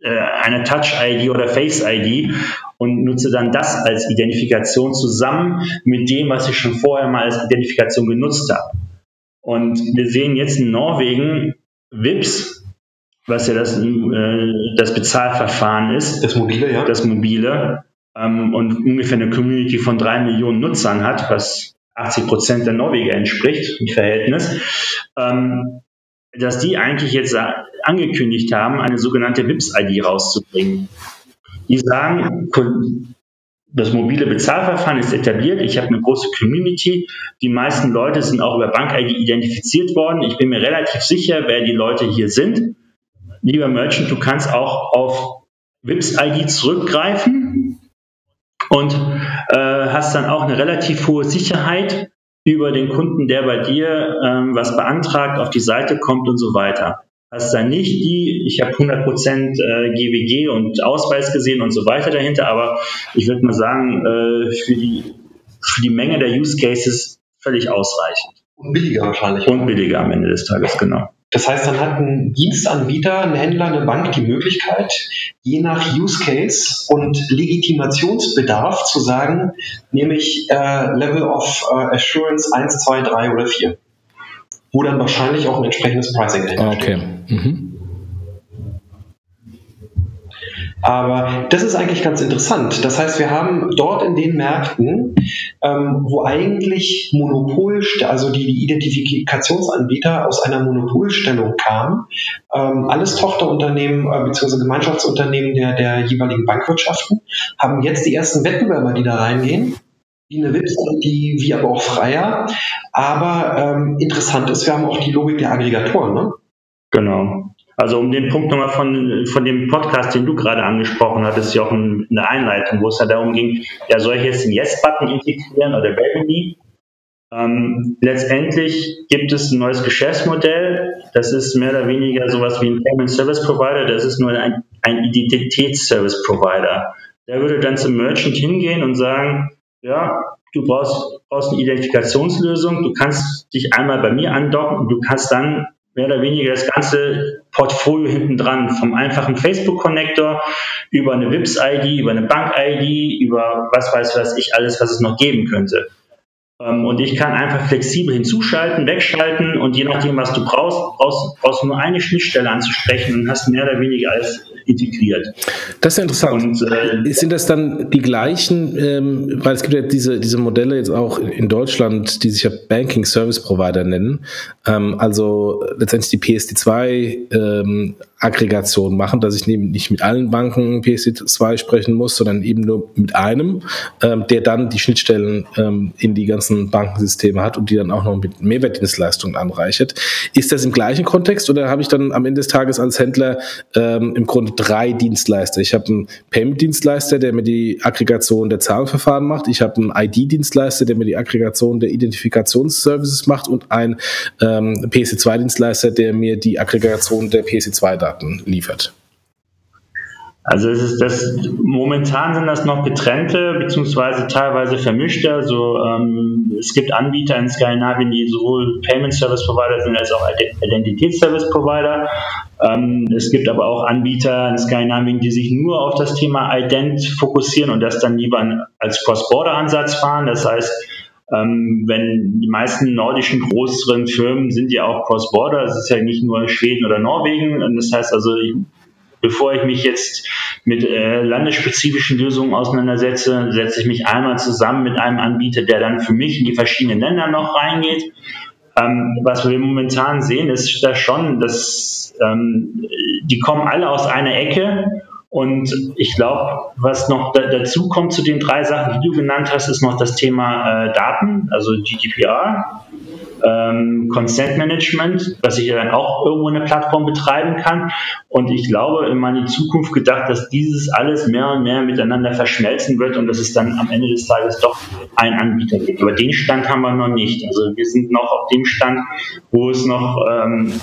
äh, eine Touch-ID oder Face-ID und nutze dann das als Identifikation zusammen mit dem, was ich schon vorher mal als Identifikation genutzt habe. Und wir sehen jetzt in Norwegen VIPs, was ja das, äh, das Bezahlverfahren ist. Das mobile, ja. Das mobile. Ähm, und ungefähr eine Community von drei Millionen Nutzern hat, was 80 Prozent der Norweger entspricht, im Verhältnis. Ähm, dass die eigentlich jetzt angekündigt haben, eine sogenannte WIPS-ID rauszubringen. Die sagen, das mobile Bezahlverfahren ist etabliert. Ich habe eine große Community. Die meisten Leute sind auch über Bank-ID identifiziert worden. Ich bin mir relativ sicher, wer die Leute hier sind lieber Merchant, du kannst auch auf WIPS-ID zurückgreifen und äh, hast dann auch eine relativ hohe Sicherheit über den Kunden, der bei dir ähm, was beantragt, auf die Seite kommt und so weiter. Hast dann nicht die, ich habe 100% äh, GWG und Ausweis gesehen und so weiter dahinter, aber ich würde mal sagen, äh, für, die, für die Menge der Use Cases völlig ausreichend. Und billiger wahrscheinlich. Und billiger am Ende des Tages, genau. Das heißt, dann hat ein Dienstanbieter, ein Händler, eine Bank die Möglichkeit, je nach Use Case und Legitimationsbedarf zu sagen, nehme ich äh, Level of äh, Assurance 1, 2, 3 oder 4. Wo dann wahrscheinlich auch ein entsprechendes Pricing dahinter Okay. Mhm. Aber das ist eigentlich ganz interessant. Das heißt, wir haben dort in den Märkten, ähm, wo eigentlich Monopol, also die, die Identifikationsanbieter aus einer Monopolstellung kamen, ähm, alles Tochterunternehmen äh, bzw. Gemeinschaftsunternehmen der, der jeweiligen Bankwirtschaften, haben jetzt die ersten Wettbewerber, die da reingehen, eine Website, die wie aber auch freier. Aber ähm, interessant ist, wir haben auch die Logik der Aggregatoren. Ne? Genau. Also um den Punkt nochmal von, von dem Podcast, den du gerade angesprochen hattest, ja auch in der Einleitung, wo es ja darum ging, ja, soll ich jetzt den Yes-Button integrieren oder Revenue? Ähm, letztendlich gibt es ein neues Geschäftsmodell. Das ist mehr oder weniger sowas wie ein Payment Service Provider. Das ist nur ein, ein Identitätsservice Provider. Der würde dann zum Merchant hingehen und sagen, ja, du brauchst, brauchst eine Identifikationslösung. Du kannst dich einmal bei mir andocken und du kannst dann mehr oder weniger das ganze Portfolio hinten dran, vom einfachen Facebook-Connector über eine WIPS-ID, über eine Bank-ID, über was weiß was ich alles, was es noch geben könnte. Ähm, und ich kann einfach flexibel hinzuschalten, wegschalten und je nachdem, was du brauchst, brauchst, du nur eine Schnittstelle anzusprechen und hast mehr oder weniger alles integriert. Das ist ja interessant. Und, äh, Sind das dann die gleichen, ähm, weil es gibt ja diese, diese Modelle jetzt auch in Deutschland, die sich ja Banking Service Provider nennen, ähm, also letztendlich die PSD2 ähm, Aggregation machen, dass ich nicht mit allen Banken PSD2 sprechen muss, sondern eben nur mit einem, ähm, der dann die Schnittstellen ähm, in die ganzen Bankensysteme hat und die dann auch noch mit Mehrwertdienstleistungen anreichert. Ist das im gleichen Kontext oder habe ich dann am Ende des Tages als Händler im Grunde drei Dienstleister? Ich habe einen Payment-Dienstleister, der mir die Aggregation der Zahlungsverfahren macht. Ich habe einen ID-Dienstleister, der mir die Aggregation der Identifikationsservices macht und einen ähm, PC2-Dienstleister, der mir die Aggregation der PC2-Daten liefert. Also es ist das, momentan sind das noch getrennte beziehungsweise teilweise vermischte. Also ähm, es gibt Anbieter in Skandinavien, die sowohl Payment Service Provider sind als auch Identitäts Service Provider. Ähm, es gibt aber auch Anbieter in Skandinavien, die sich nur auf das Thema Ident fokussieren und das dann lieber als Cross-Border-Ansatz fahren. Das heißt, ähm, wenn die meisten nordischen größeren Firmen sind ja auch Cross-Border, es ist ja nicht nur Schweden oder Norwegen. Das heißt also, ich bevor ich mich jetzt mit äh, landesspezifischen Lösungen auseinandersetze, setze ich mich einmal zusammen mit einem Anbieter, der dann für mich in die verschiedenen Länder noch reingeht. Ähm, was wir momentan sehen, ist da schon, dass ähm, die kommen alle aus einer Ecke und ich glaube, was noch da, dazu kommt zu den drei Sachen, die du genannt hast, ist noch das Thema äh, Daten, also GDPR. Ähm, Consent Management, dass ich dann auch irgendwo eine Plattform betreiben kann. Und ich glaube, in die Zukunft gedacht, dass dieses alles mehr und mehr miteinander verschmelzen wird und dass es dann am Ende des Tages doch einen Anbieter gibt. Aber den Stand haben wir noch nicht. Also wir sind noch auf dem Stand, wo es noch ähm,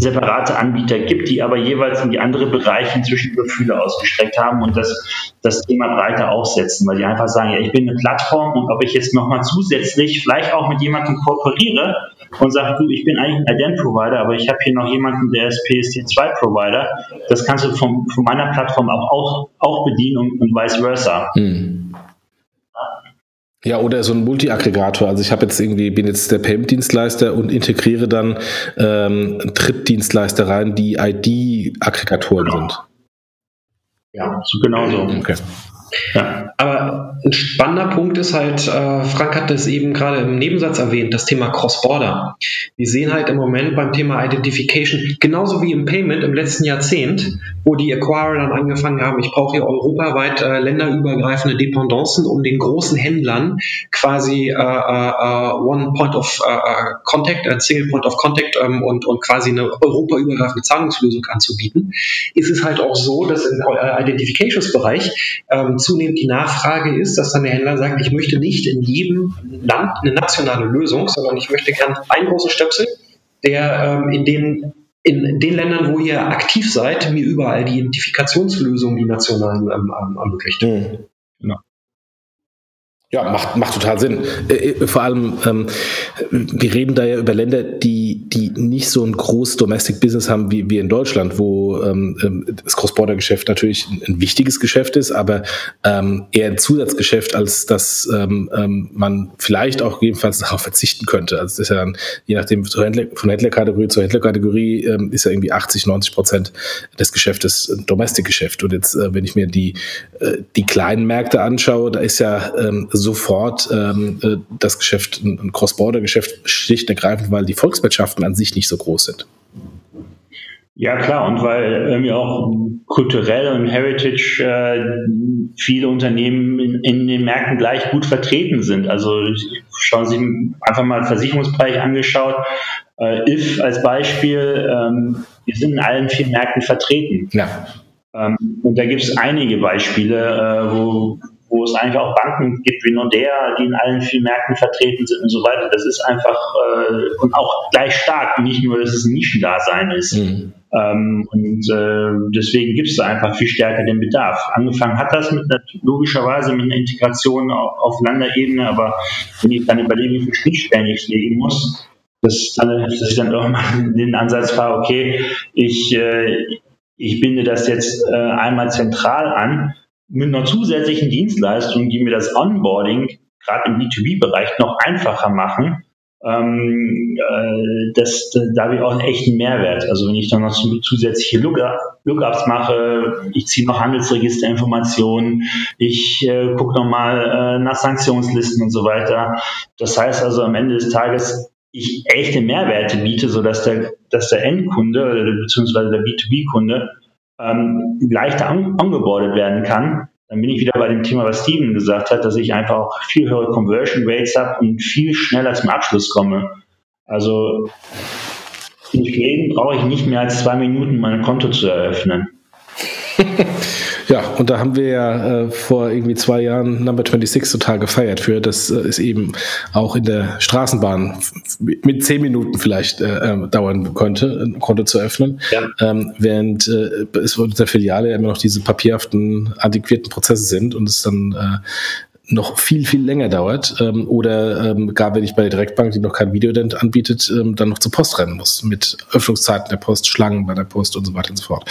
separate Anbieter gibt, die aber jeweils in die andere Bereiche inzwischen Gefühle ausgestreckt haben und das, das Thema breiter aufsetzen, weil die einfach sagen, ja, ich bin eine Plattform und ob ich jetzt nochmal zusätzlich vielleicht auch mit jemandem kooperiere und sage, du, ich bin eigentlich ein Ident-Provider, aber ich habe hier noch jemanden, der ist PSD2-Provider, das kannst du von, von meiner Plattform auch, auch, auch bedienen und, und vice versa. Hm. Ja, oder so ein Multi-Aggregator. Also ich habe jetzt irgendwie, bin jetzt der Payment-Dienstleister und integriere dann ähm, Drittdienstleister rein, die ID-Aggregatoren genau. sind. Ja, so genau so. Okay. Ja. Aber ein spannender Punkt ist halt, äh, Frank hat das eben gerade im Nebensatz erwähnt, das Thema Cross-Border. Wir sehen halt im Moment beim Thema Identification, genauso wie im Payment im letzten Jahrzehnt, wo die Acquirer dann angefangen haben, ich brauche hier europaweit äh, länderübergreifende Dependancen, um den großen Händlern quasi äh, äh, One Point of äh, äh Contact, ein Single Point of Contact ähm, und, und quasi eine europaübergreifende Zahlungslösung anzubieten, ist es halt auch so, dass im äh, Identifications-Bereich ähm, zunehmend die Nachfrage ist, dass dann der Händler sagt, ich möchte nicht in jedem Land eine nationale Lösung, sondern ich möchte gern einen großen Stöpsel, der ähm, in den in den Ländern, wo ihr aktiv seid, mir überall die Identifikationslösungen, die nationalen ähm, ermöglicht. Mhm. Ja, macht, macht total Sinn. Äh, äh, vor allem, ähm, wir reden da ja über Länder, die, die nicht so ein großes Domestic Business haben wie, wie in Deutschland, wo ähm, ähm das Cross-Border-Geschäft natürlich ein, wichtiges Geschäft ist, aber ähm, eher ein Zusatzgeschäft, als dass ähm, ähm, man vielleicht auch jedenfalls darauf verzichten könnte. Also das ist ja dann, je nachdem, von, Händler, von Händlerkategorie zu Händlerkategorie ähm, ist ja irgendwie 80, 90 Prozent des Geschäftes Domestic-Geschäft. Und jetzt, äh, wenn ich mir die, äh, die kleinen Märkte anschaue, da ist ja ähm, sofort ähm, äh, das Geschäft, ein Cross-Border-Geschäft, schlicht und ergreifend, weil die Volkswirtschaften an sich nicht so groß sind. Ja, klar, und weil irgendwie auch kulturell und Heritage äh, viele Unternehmen in, in, den Märkten gleich gut vertreten sind. Also schauen Sie sich einfach mal Versicherungsbereich angeschaut. Äh, IF als Beispiel, ähm, wir sind in allen vier Märkten vertreten. Ja. Ähm, und da gibt es einige Beispiele, äh, wo wo es eigentlich auch Banken gibt wie Nordea, die in allen vier Märkten vertreten sind und so weiter. Das ist einfach äh, und auch gleich stark, nicht nur, dass es ein Nischendasein ist. Mhm. Ähm, und äh, deswegen gibt es da einfach viel stärker den Bedarf. Angefangen hat das mit einer, logischerweise mit einer Integration auf, auf Landerebene, aber wenn ich dann überlege, wie viele Schnittstellen ich legen muss, dass, dass ich dann irgendwann den Ansatz fahre, okay, ich, äh, ich binde das jetzt äh, einmal zentral an mit einer zusätzlichen Dienstleistung, die mir das Onboarding gerade im B2B-Bereich noch einfacher machen, ähm, äh, das, da habe ich auch einen echten Mehrwert. Also wenn ich dann noch zusätzliche Lookups mache, ich ziehe noch Handelsregisterinformationen, ich äh, gucke nochmal äh, nach Sanktionslisten und so weiter. Das heißt also am Ende des Tages, ich echte Mehrwerte biete, sodass der, dass der Endkunde beziehungsweise der B2B-Kunde ähm, leichter an, ongeboardet werden kann, dann bin ich wieder bei dem Thema, was Steven gesagt hat, dass ich einfach auch viel höhere Conversion Rates habe und viel schneller zum Abschluss komme. Also in Schweden brauche ich nicht mehr als zwei Minuten, mein Konto zu eröffnen. Ja, und da haben wir ja äh, vor irgendwie zwei Jahren Number 26 total gefeiert für, dass äh, es eben auch in der Straßenbahn mit zehn Minuten vielleicht äh, ähm, dauern konnte, ein Konto zu öffnen. Ja. Ähm, während äh, es in der Filiale ja immer noch diese papierhaften, antiquierten Prozesse sind und es dann äh, noch viel, viel länger dauert. Ähm, oder ähm, gar wenn ich bei der Direktbank, die noch kein Videodent anbietet, ähm, dann noch zur Post rennen muss. Mit Öffnungszeiten der Post, Schlangen bei der Post und so weiter und so fort.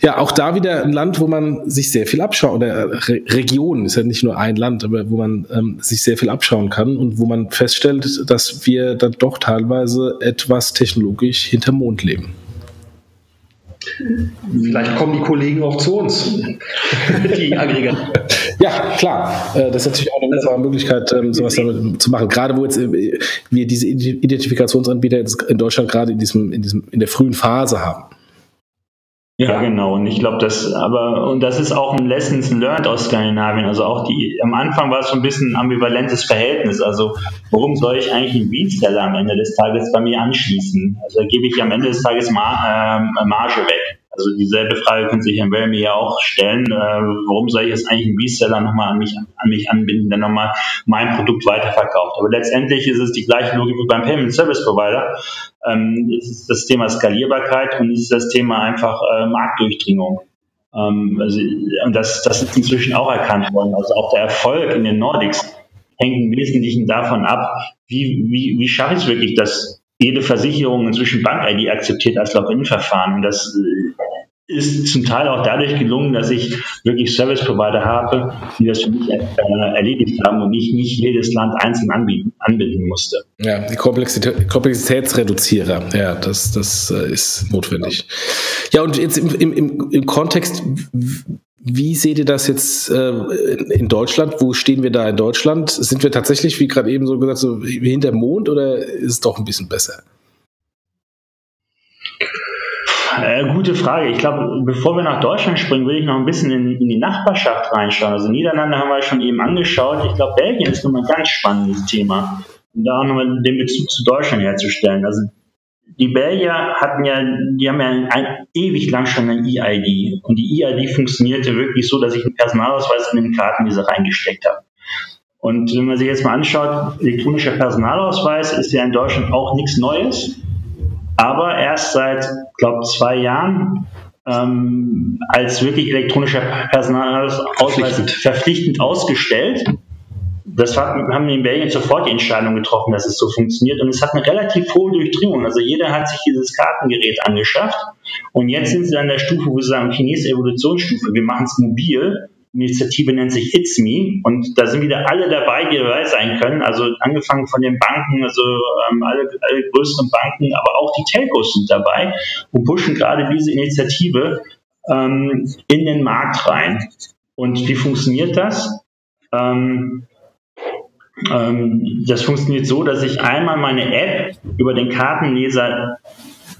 Ja, auch da wieder ein Land, wo man sich sehr viel abschaut, oder Re Region, ist ja nicht nur ein Land, aber wo man ähm, sich sehr viel abschauen kann und wo man feststellt, dass wir dann doch teilweise etwas technologisch hinterm Mond leben. Vielleicht kommen die Kollegen auch zu uns, die Aggregatoren. Ja, klar. Äh, das ist natürlich auch eine wunderbare Möglichkeit, ähm, sowas damit zu machen. Gerade wo jetzt äh, wir diese Identifikationsanbieter jetzt in Deutschland gerade in diesem, in diesem, in der frühen Phase haben. Ja, genau. Und ich glaube, das, aber, und das ist auch ein Lessons learned aus Skandinavien. Also auch die, am Anfang war es so ein bisschen ein ambivalentes Verhältnis. Also, warum soll ich eigentlich einen Reseller am Ende des Tages bei mir anschließen? Also, da gebe ich am Ende des Tages Mar äh, Marge weg. Also dieselbe Frage könnte sich Herr Wellmy ja auch stellen, äh, warum soll ich jetzt eigentlich einen Reseller nochmal an mich, an mich anbinden, der nochmal mein Produkt weiterverkauft. Aber letztendlich ist es die gleiche Logik wie beim Payment Service Provider. Ähm, es ist das Thema Skalierbarkeit und es ist das Thema einfach äh, Marktdurchdringung. Ähm, also, und das, das ist inzwischen auch erkannt worden. Also auch der Erfolg in den Nordics hängt im Wesentlichen davon ab, wie, wie, wie schaffe ich es wirklich, dass jede Versicherung inzwischen Bank-ID akzeptiert als Login-Verfahren. Das äh, ist zum Teil auch dadurch gelungen, dass ich wirklich Service-Provider habe, die das für mich äh, erledigt haben und ich nicht jedes Land einzeln anbieten, anbinden musste. Ja, die Komplexität, Komplexitätsreduzierer, ja, das, das äh, ist notwendig. Ja, und jetzt im, im, im Kontext, wie seht ihr das jetzt äh, in Deutschland? Wo stehen wir da in Deutschland? Sind wir tatsächlich, wie gerade eben so gesagt, so hinter Mond oder ist es doch ein bisschen besser? Äh, gute Frage. Ich glaube, bevor wir nach Deutschland springen, will ich noch ein bisschen in, in, die Nachbarschaft reinschauen. Also Niederlande haben wir schon eben angeschaut. Ich glaube, Belgien ist nochmal ein ganz spannendes Thema, um da nochmal den Bezug zu Deutschland herzustellen. Also die Belgier hatten ja, die haben ja ein, ein, ewig lang schon ein EID. Und die EID funktionierte wirklich so, dass ich einen Personalausweis in den Kartenleser reingesteckt habe. Und wenn man sich jetzt mal anschaut, elektronischer Personalausweis ist ja in Deutschland auch nichts Neues aber erst seit, glaube zwei Jahren ähm, als wirklich elektronischer Personalausweis verpflichtend, verpflichtend ausgestellt. Das haben wir in Belgien sofort die Entscheidung getroffen, dass es so funktioniert. Und es hat eine relativ hohe Durchdringung. Also jeder hat sich dieses Kartengerät angeschafft. Und jetzt sind sie an der Stufe, wo sie sagen, Chinese Evolutionsstufe, wir machen es mobil. Initiative nennt sich It's Me und da sind wieder alle dabei, die dabei sein können. Also angefangen von den Banken, also ähm, alle, alle größeren Banken, aber auch die Telcos sind dabei und pushen gerade diese Initiative ähm, in den Markt rein. Und wie funktioniert das? Ähm, das funktioniert so, dass ich einmal meine App über den Kartenleser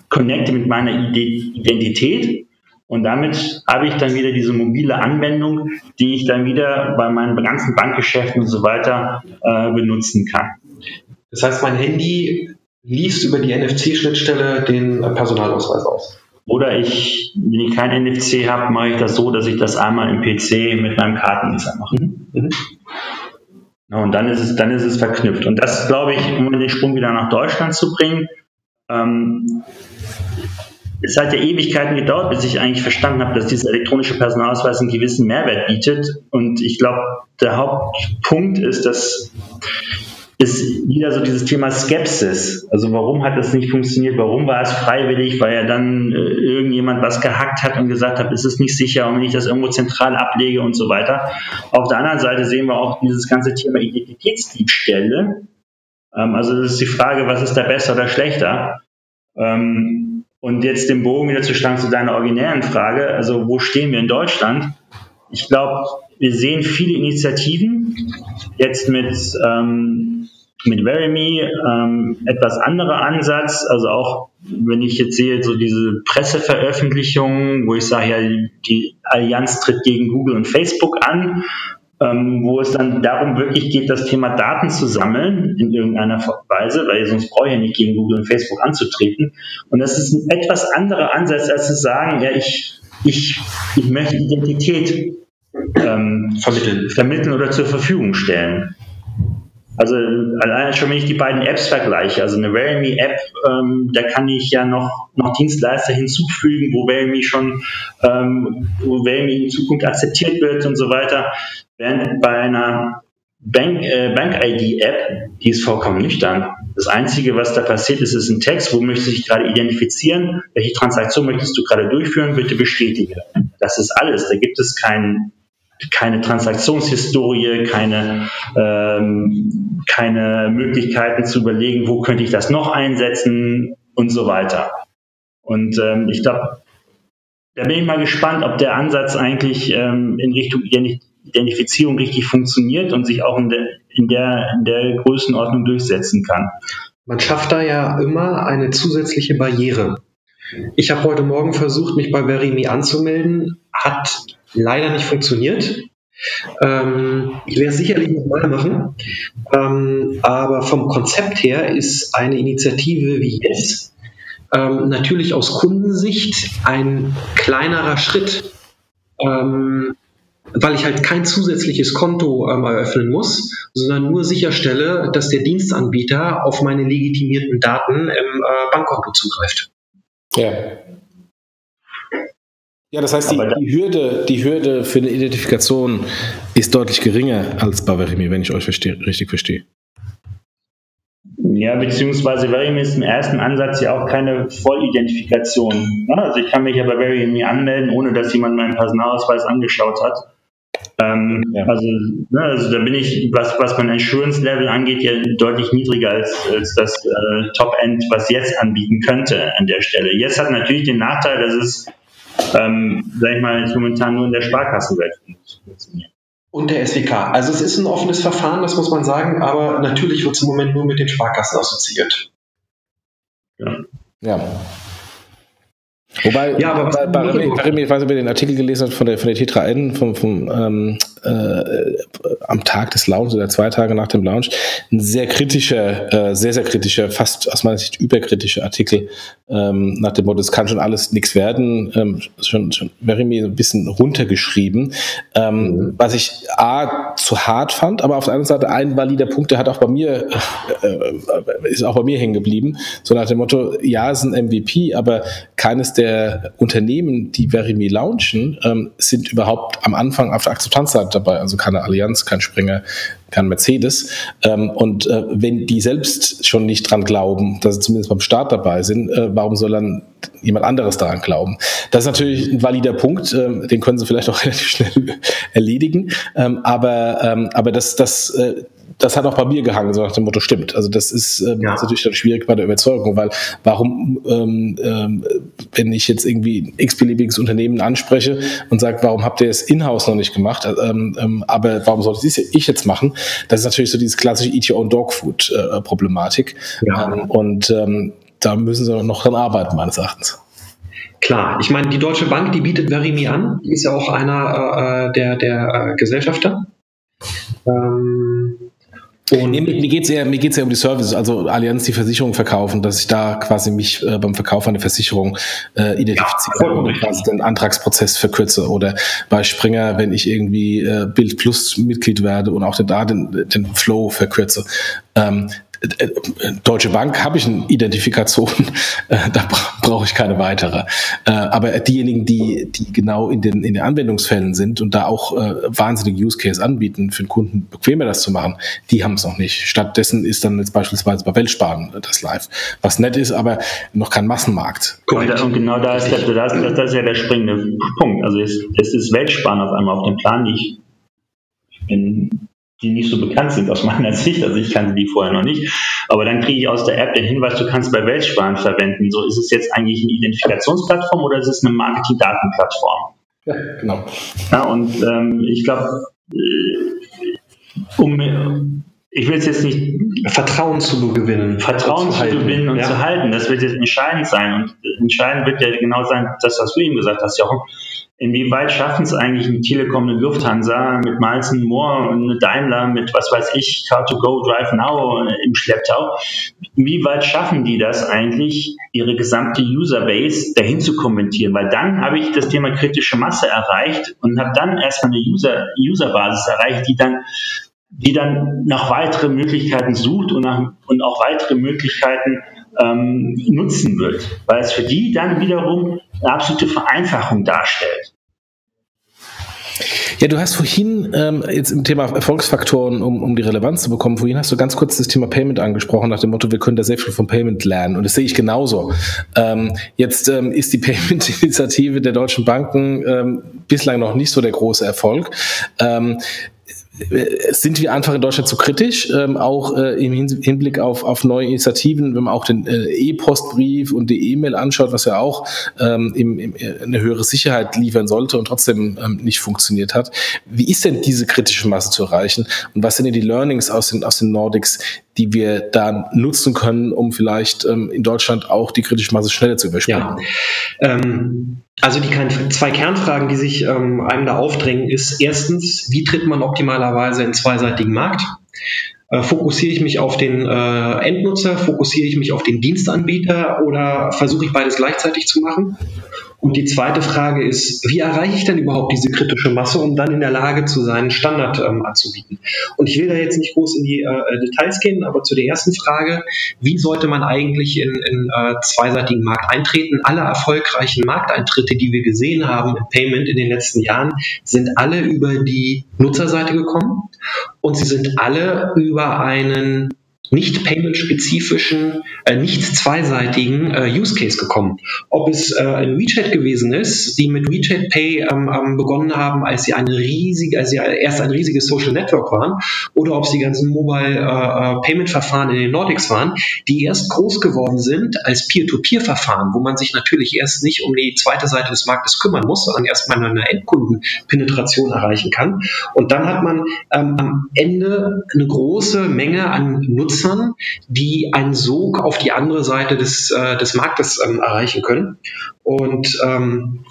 connecte mit meiner Identität und damit habe ich dann wieder diese mobile Anwendung, die ich dann wieder bei meinen ganzen Bankgeschäften und so weiter äh, benutzen kann. Das heißt, mein Handy liest über die NFC-Schnittstelle den Personalausweis aus. Oder ich, wenn ich kein NFC habe, mache ich das so, dass ich das einmal im PC mit meinem Kartenleser mache. Mhm. Mhm. und dann ist es, dann ist es verknüpft. Und das, glaube ich, um den Sprung wieder nach Deutschland zu bringen, ähm, es hat ja Ewigkeiten gedauert, bis ich eigentlich verstanden habe, dass dieser elektronische Personalausweis einen gewissen Mehrwert bietet. Und ich glaube, der Hauptpunkt ist, dass ist wieder so dieses Thema Skepsis. Also warum hat das nicht funktioniert? Warum war es freiwillig? Weil ja dann äh, irgendjemand was gehackt hat und gesagt hat, ist es nicht sicher und wenn ich das irgendwo zentral ablege und so weiter. Auf der anderen Seite sehen wir auch dieses ganze Thema Identitätsdiebstähle. Ähm, also das ist die Frage, was ist da besser oder schlechter? Ähm, und jetzt den Bogen wieder zu schlagen zu deiner originären Frage, also wo stehen wir in Deutschland? Ich glaube, wir sehen viele Initiativen, jetzt mit, ähm, mit Verimi, ähm, etwas anderer Ansatz, also auch wenn ich jetzt sehe, so diese Presseveröffentlichungen, wo ich sage, ja, die Allianz tritt gegen Google und Facebook an, ähm, wo es dann darum wirklich geht, das Thema Daten zu sammeln in irgendeiner Weise, weil sonst brauche ich ja nicht gegen Google und Facebook anzutreten. Und das ist ein etwas anderer Ansatz, als zu sagen, ja, ich, ich, ich möchte Identität ähm, vermitteln. vermitteln oder zur Verfügung stellen. Also allein schon, wenn ich die beiden Apps vergleiche, also eine Verimi-App, ähm, da kann ich ja noch, noch Dienstleister hinzufügen, wo Verimi schon, ähm, wo Verimi in Zukunft akzeptiert wird und so weiter. Während bei einer Bank, äh, Bank-ID-App, die ist vollkommen nüchtern. Das Einzige, was da passiert ist, ist ein Text, wo möchtest du dich gerade identifizieren, welche Transaktion möchtest du gerade durchführen, bitte bestätige. Das ist alles. Da gibt es kein, keine Transaktionshistorie, keine, ähm, keine Möglichkeiten zu überlegen, wo könnte ich das noch einsetzen und so weiter. Und ähm, ich glaube, da bin ich mal gespannt, ob der Ansatz eigentlich ähm, in Richtung Identifizierung richtig funktioniert und sich auch in der, in der, in der Größenordnung durchsetzen kann. Man schafft da ja immer eine zusätzliche Barriere. Ich habe heute Morgen versucht, mich bei Verimi anzumelden. Hat leider nicht funktioniert. Ähm, ich werde es sicherlich nochmal machen. Ähm, aber vom Konzept her ist eine Initiative wie jetzt ähm, natürlich aus Kundensicht ein kleinerer Schritt. Ähm, weil ich halt kein zusätzliches Konto ähm, eröffnen muss, sondern nur sicherstelle, dass der Dienstanbieter auf meine legitimierten Daten im äh, Bankkonto zugreift. Ja. Ja, das heißt, die, die, Hürde, die Hürde für eine Identifikation ist deutlich geringer als bei Verimi, wenn ich euch verstehe, richtig verstehe. Ja, beziehungsweise Verimi ist im ersten Ansatz ja auch keine Vollidentifikation. Also ich kann mich ja bei Verimi anmelden, ohne dass jemand meinen Personalausweis angeschaut hat. Ähm, ja. also, ne, also da bin ich, was, was mein Insurance-Level angeht, ja deutlich niedriger als, als das äh, Top-End, was jetzt anbieten könnte an der Stelle. Jetzt hat natürlich den Nachteil, dass es, ähm, sag ich mal, momentan nur in der Sparkassenwelt funktioniert. Und der SWK. Also es ist ein offenes Verfahren, das muss man sagen, aber natürlich wird es im Moment nur mit den Sparkassen assoziiert. Ja. ja. Wobei, ja, aber bei, bei, bei, bei, ich weiß nicht, ob ihr den Artikel gelesen habt von der, von der Tetra N vom, vom, ähm, äh, am Tag des Launch oder zwei Tage nach dem Launch, ein sehr kritischer, äh, sehr, sehr kritischer, fast aus meiner Sicht überkritischer Artikel ähm, nach dem Motto, es kann schon alles nichts werden, ähm, schon, schon mir ein bisschen runtergeschrieben, ähm, mhm. was ich A, zu hart fand, aber auf der anderen Seite ein valider Punkt, der hat auch bei mir, äh, äh ist auch bei mir hängen geblieben, so nach dem Motto, ja, es ist ein MVP, aber keines der der Unternehmen, die Verimi launchen, ähm, sind überhaupt am Anfang auf der Akzeptanzseite dabei. Also keine Allianz, kein Springer, kein Mercedes. Ähm, und äh, wenn die selbst schon nicht dran glauben, dass sie zumindest beim Start dabei sind, äh, warum soll dann jemand anderes daran glauben? Das ist natürlich ein valider Punkt, äh, den können sie vielleicht auch relativ schnell erledigen. Ähm, aber, ähm, aber das, das äh, das hat auch bei mir gehangen, so nach dem Motto stimmt. Also das ist, ähm, ja. ist natürlich dann schwierig bei der Überzeugung, weil warum, ähm, ähm, wenn ich jetzt irgendwie ein x-beliebiges Unternehmen anspreche und sage, warum habt ihr es in-house noch nicht gemacht, ähm, ähm, aber warum sollte ich jetzt machen? Das ist natürlich so dieses klassische Eat Your Own Dog Food äh, Problematik. Ja. Ähm, und da müssen sie noch dran arbeiten, meines Erachtens. Klar, ich meine, die Deutsche Bank, die bietet Verimi an, die ist ja auch einer äh, der, der äh, Gesellschafter. Ähm, und nee, mir geht es eher, mir geht's eher um die Services, also Allianz die Versicherung verkaufen, dass ich da quasi mich äh, beim Verkauf einer Versicherung äh, identifiziere ja, und quasi den Antragsprozess verkürze. Oder bei Springer, wenn ich irgendwie äh, Bild Plus Mitglied werde und auch da den, den Flow verkürze. Ähm, äh, Deutsche Bank habe ich eine Identifikation, äh, da brauche ich keine weitere. Äh, aber diejenigen, die, die genau in den, in den Anwendungsfällen sind und da auch wahnsinnige Use Case anbieten, für den Kunden bequemer das zu machen, die haben es noch nicht. Stattdessen ist dann jetzt beispielsweise bei Weltsparen das live. Was nett ist, aber noch kein Massenmarkt. Und, und genau da ist, der, das, das ist ja der springende Punkt. Also es, es ist Weltsparen auf einmal auf dem Plan. Ich bin die nicht so bekannt sind aus meiner Sicht. Also ich kannte die vorher noch nicht. Aber dann kriege ich aus der App den Hinweis, du kannst bei Weltsparen verwenden. So ist es jetzt eigentlich eine Identifikationsplattform oder ist es eine Marketing-Datenplattform? Ja, genau. Ja, und ähm, ich glaube, äh, um ich will es jetzt nicht Vertrauen zu gewinnen, Vertrauen zu, zu gewinnen und ja. zu halten. Das wird jetzt entscheidend sein und entscheidend wird ja genau sein, das was du eben gesagt hast, Jochen. Inwieweit schaffen es eigentlich eine Telekom, eine Lufthansa mit Miles Moore und eine Daimler mit, was weiß ich, Car2Go, Drive Now im Schlepptau? Inwieweit schaffen die das eigentlich, ihre gesamte Userbase dahin zu kommentieren? Weil dann habe ich das Thema kritische Masse erreicht und habe dann erstmal eine User, Userbasis erreicht, die dann die dann nach weitere Möglichkeiten sucht und, nach, und auch weitere Möglichkeiten ähm, nutzen wird, weil es für die dann wiederum eine absolute Vereinfachung darstellt. Ja, du hast vorhin ähm, jetzt im Thema Erfolgsfaktoren, um, um die Relevanz zu bekommen, vorhin hast du ganz kurz das Thema Payment angesprochen, nach dem Motto, wir können da sehr viel vom Payment lernen. Und das sehe ich genauso. Ähm, jetzt ähm, ist die Payment-Initiative der deutschen Banken ähm, bislang noch nicht so der große Erfolg. Ähm, sind wir einfach in Deutschland zu kritisch, ähm, auch äh, im Hinblick auf, auf neue Initiativen, wenn man auch den äh, E-Postbrief und die E-Mail anschaut, was ja auch ähm, im, im, äh, eine höhere Sicherheit liefern sollte und trotzdem ähm, nicht funktioniert hat. Wie ist denn diese kritische Masse zu erreichen und was sind denn die Learnings aus den, aus den Nordics, die wir da nutzen können, um vielleicht ähm, in Deutschland auch die kritische Masse schneller zu überspringen? Ja. Ähm, also die zwei Kernfragen, die sich ähm, einem da aufdrängen, ist erstens, wie tritt man optimalerweise in zweiseitigen Markt? Äh, fokussiere ich mich auf den äh, Endnutzer, fokussiere ich mich auf den Dienstanbieter oder versuche ich beides gleichzeitig zu machen? Und die zweite Frage ist, wie erreiche ich denn überhaupt diese kritische Masse, um dann in der Lage zu sein, Standard ähm, anzubieten? Und ich will da jetzt nicht groß in die äh, Details gehen, aber zu der ersten Frage, wie sollte man eigentlich in, in äh, zweiseitigen Markt eintreten? Alle erfolgreichen Markteintritte, die wir gesehen haben im Payment in den letzten Jahren, sind alle über die Nutzerseite gekommen und sie sind alle über einen nicht payment-spezifischen, äh, nicht zweiseitigen äh, Use Case gekommen. Ob es äh, ein WeChat gewesen ist, die mit WeChat Pay ähm, ähm, begonnen haben, als sie eine riesige, als sie erst ein riesiges Social Network waren, oder ob es die ganzen Mobile äh, äh, Payment Verfahren in den Nordics waren, die erst groß geworden sind als Peer-to-Peer-Verfahren, wo man sich natürlich erst nicht um die zweite Seite des Marktes kümmern muss, sondern erstmal eine Endkundenpenetration erreichen kann. Und dann hat man ähm, am Ende eine große Menge an Nutzern Nutzern, die einen Sog auf die andere Seite des, äh, des Marktes ähm, erreichen können. Und ähm,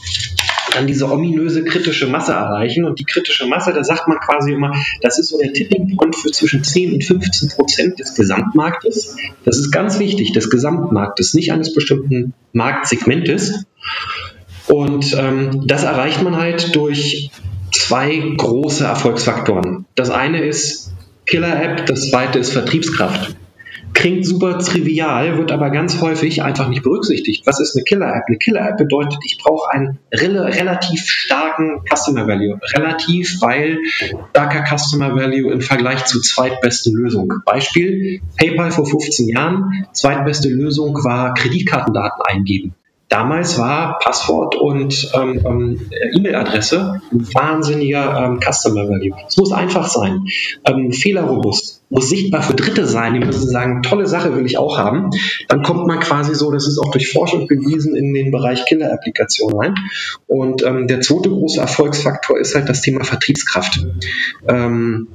dann diese ominöse kritische Masse erreichen. Und die kritische Masse, da sagt man quasi immer, das ist so der Tipping Point für zwischen 10 und 15 Prozent des Gesamtmarktes. Das ist ganz wichtig, des Gesamtmarktes, nicht eines bestimmten Marktsegmentes. Und ähm, das erreicht man halt durch zwei große Erfolgsfaktoren. Das eine ist Killer-App, das zweite ist Vertriebskraft. Klingt super trivial, wird aber ganz häufig einfach nicht berücksichtigt. Was ist eine Killer-App? Eine Killer-App bedeutet, ich brauche einen rel relativ starken Customer Value. Relativ, weil starker Customer Value im Vergleich zur zweitbesten Lösung. Beispiel, PayPal vor 15 Jahren, zweitbeste Lösung war Kreditkartendaten eingeben. Damals war Passwort und ähm, ähm, E-Mail-Adresse ein wahnsinniger ähm, Customer Value. Es muss einfach sein, ähm, fehlerrobust, muss sichtbar für Dritte sein, die müssen sagen, tolle Sache will ich auch haben. Dann kommt man quasi so, das ist auch durch Forschung bewiesen, in den Bereich Killer-Applikationen rein. Und ähm, der zweite große Erfolgsfaktor ist halt das Thema Vertriebskraft. Ähm,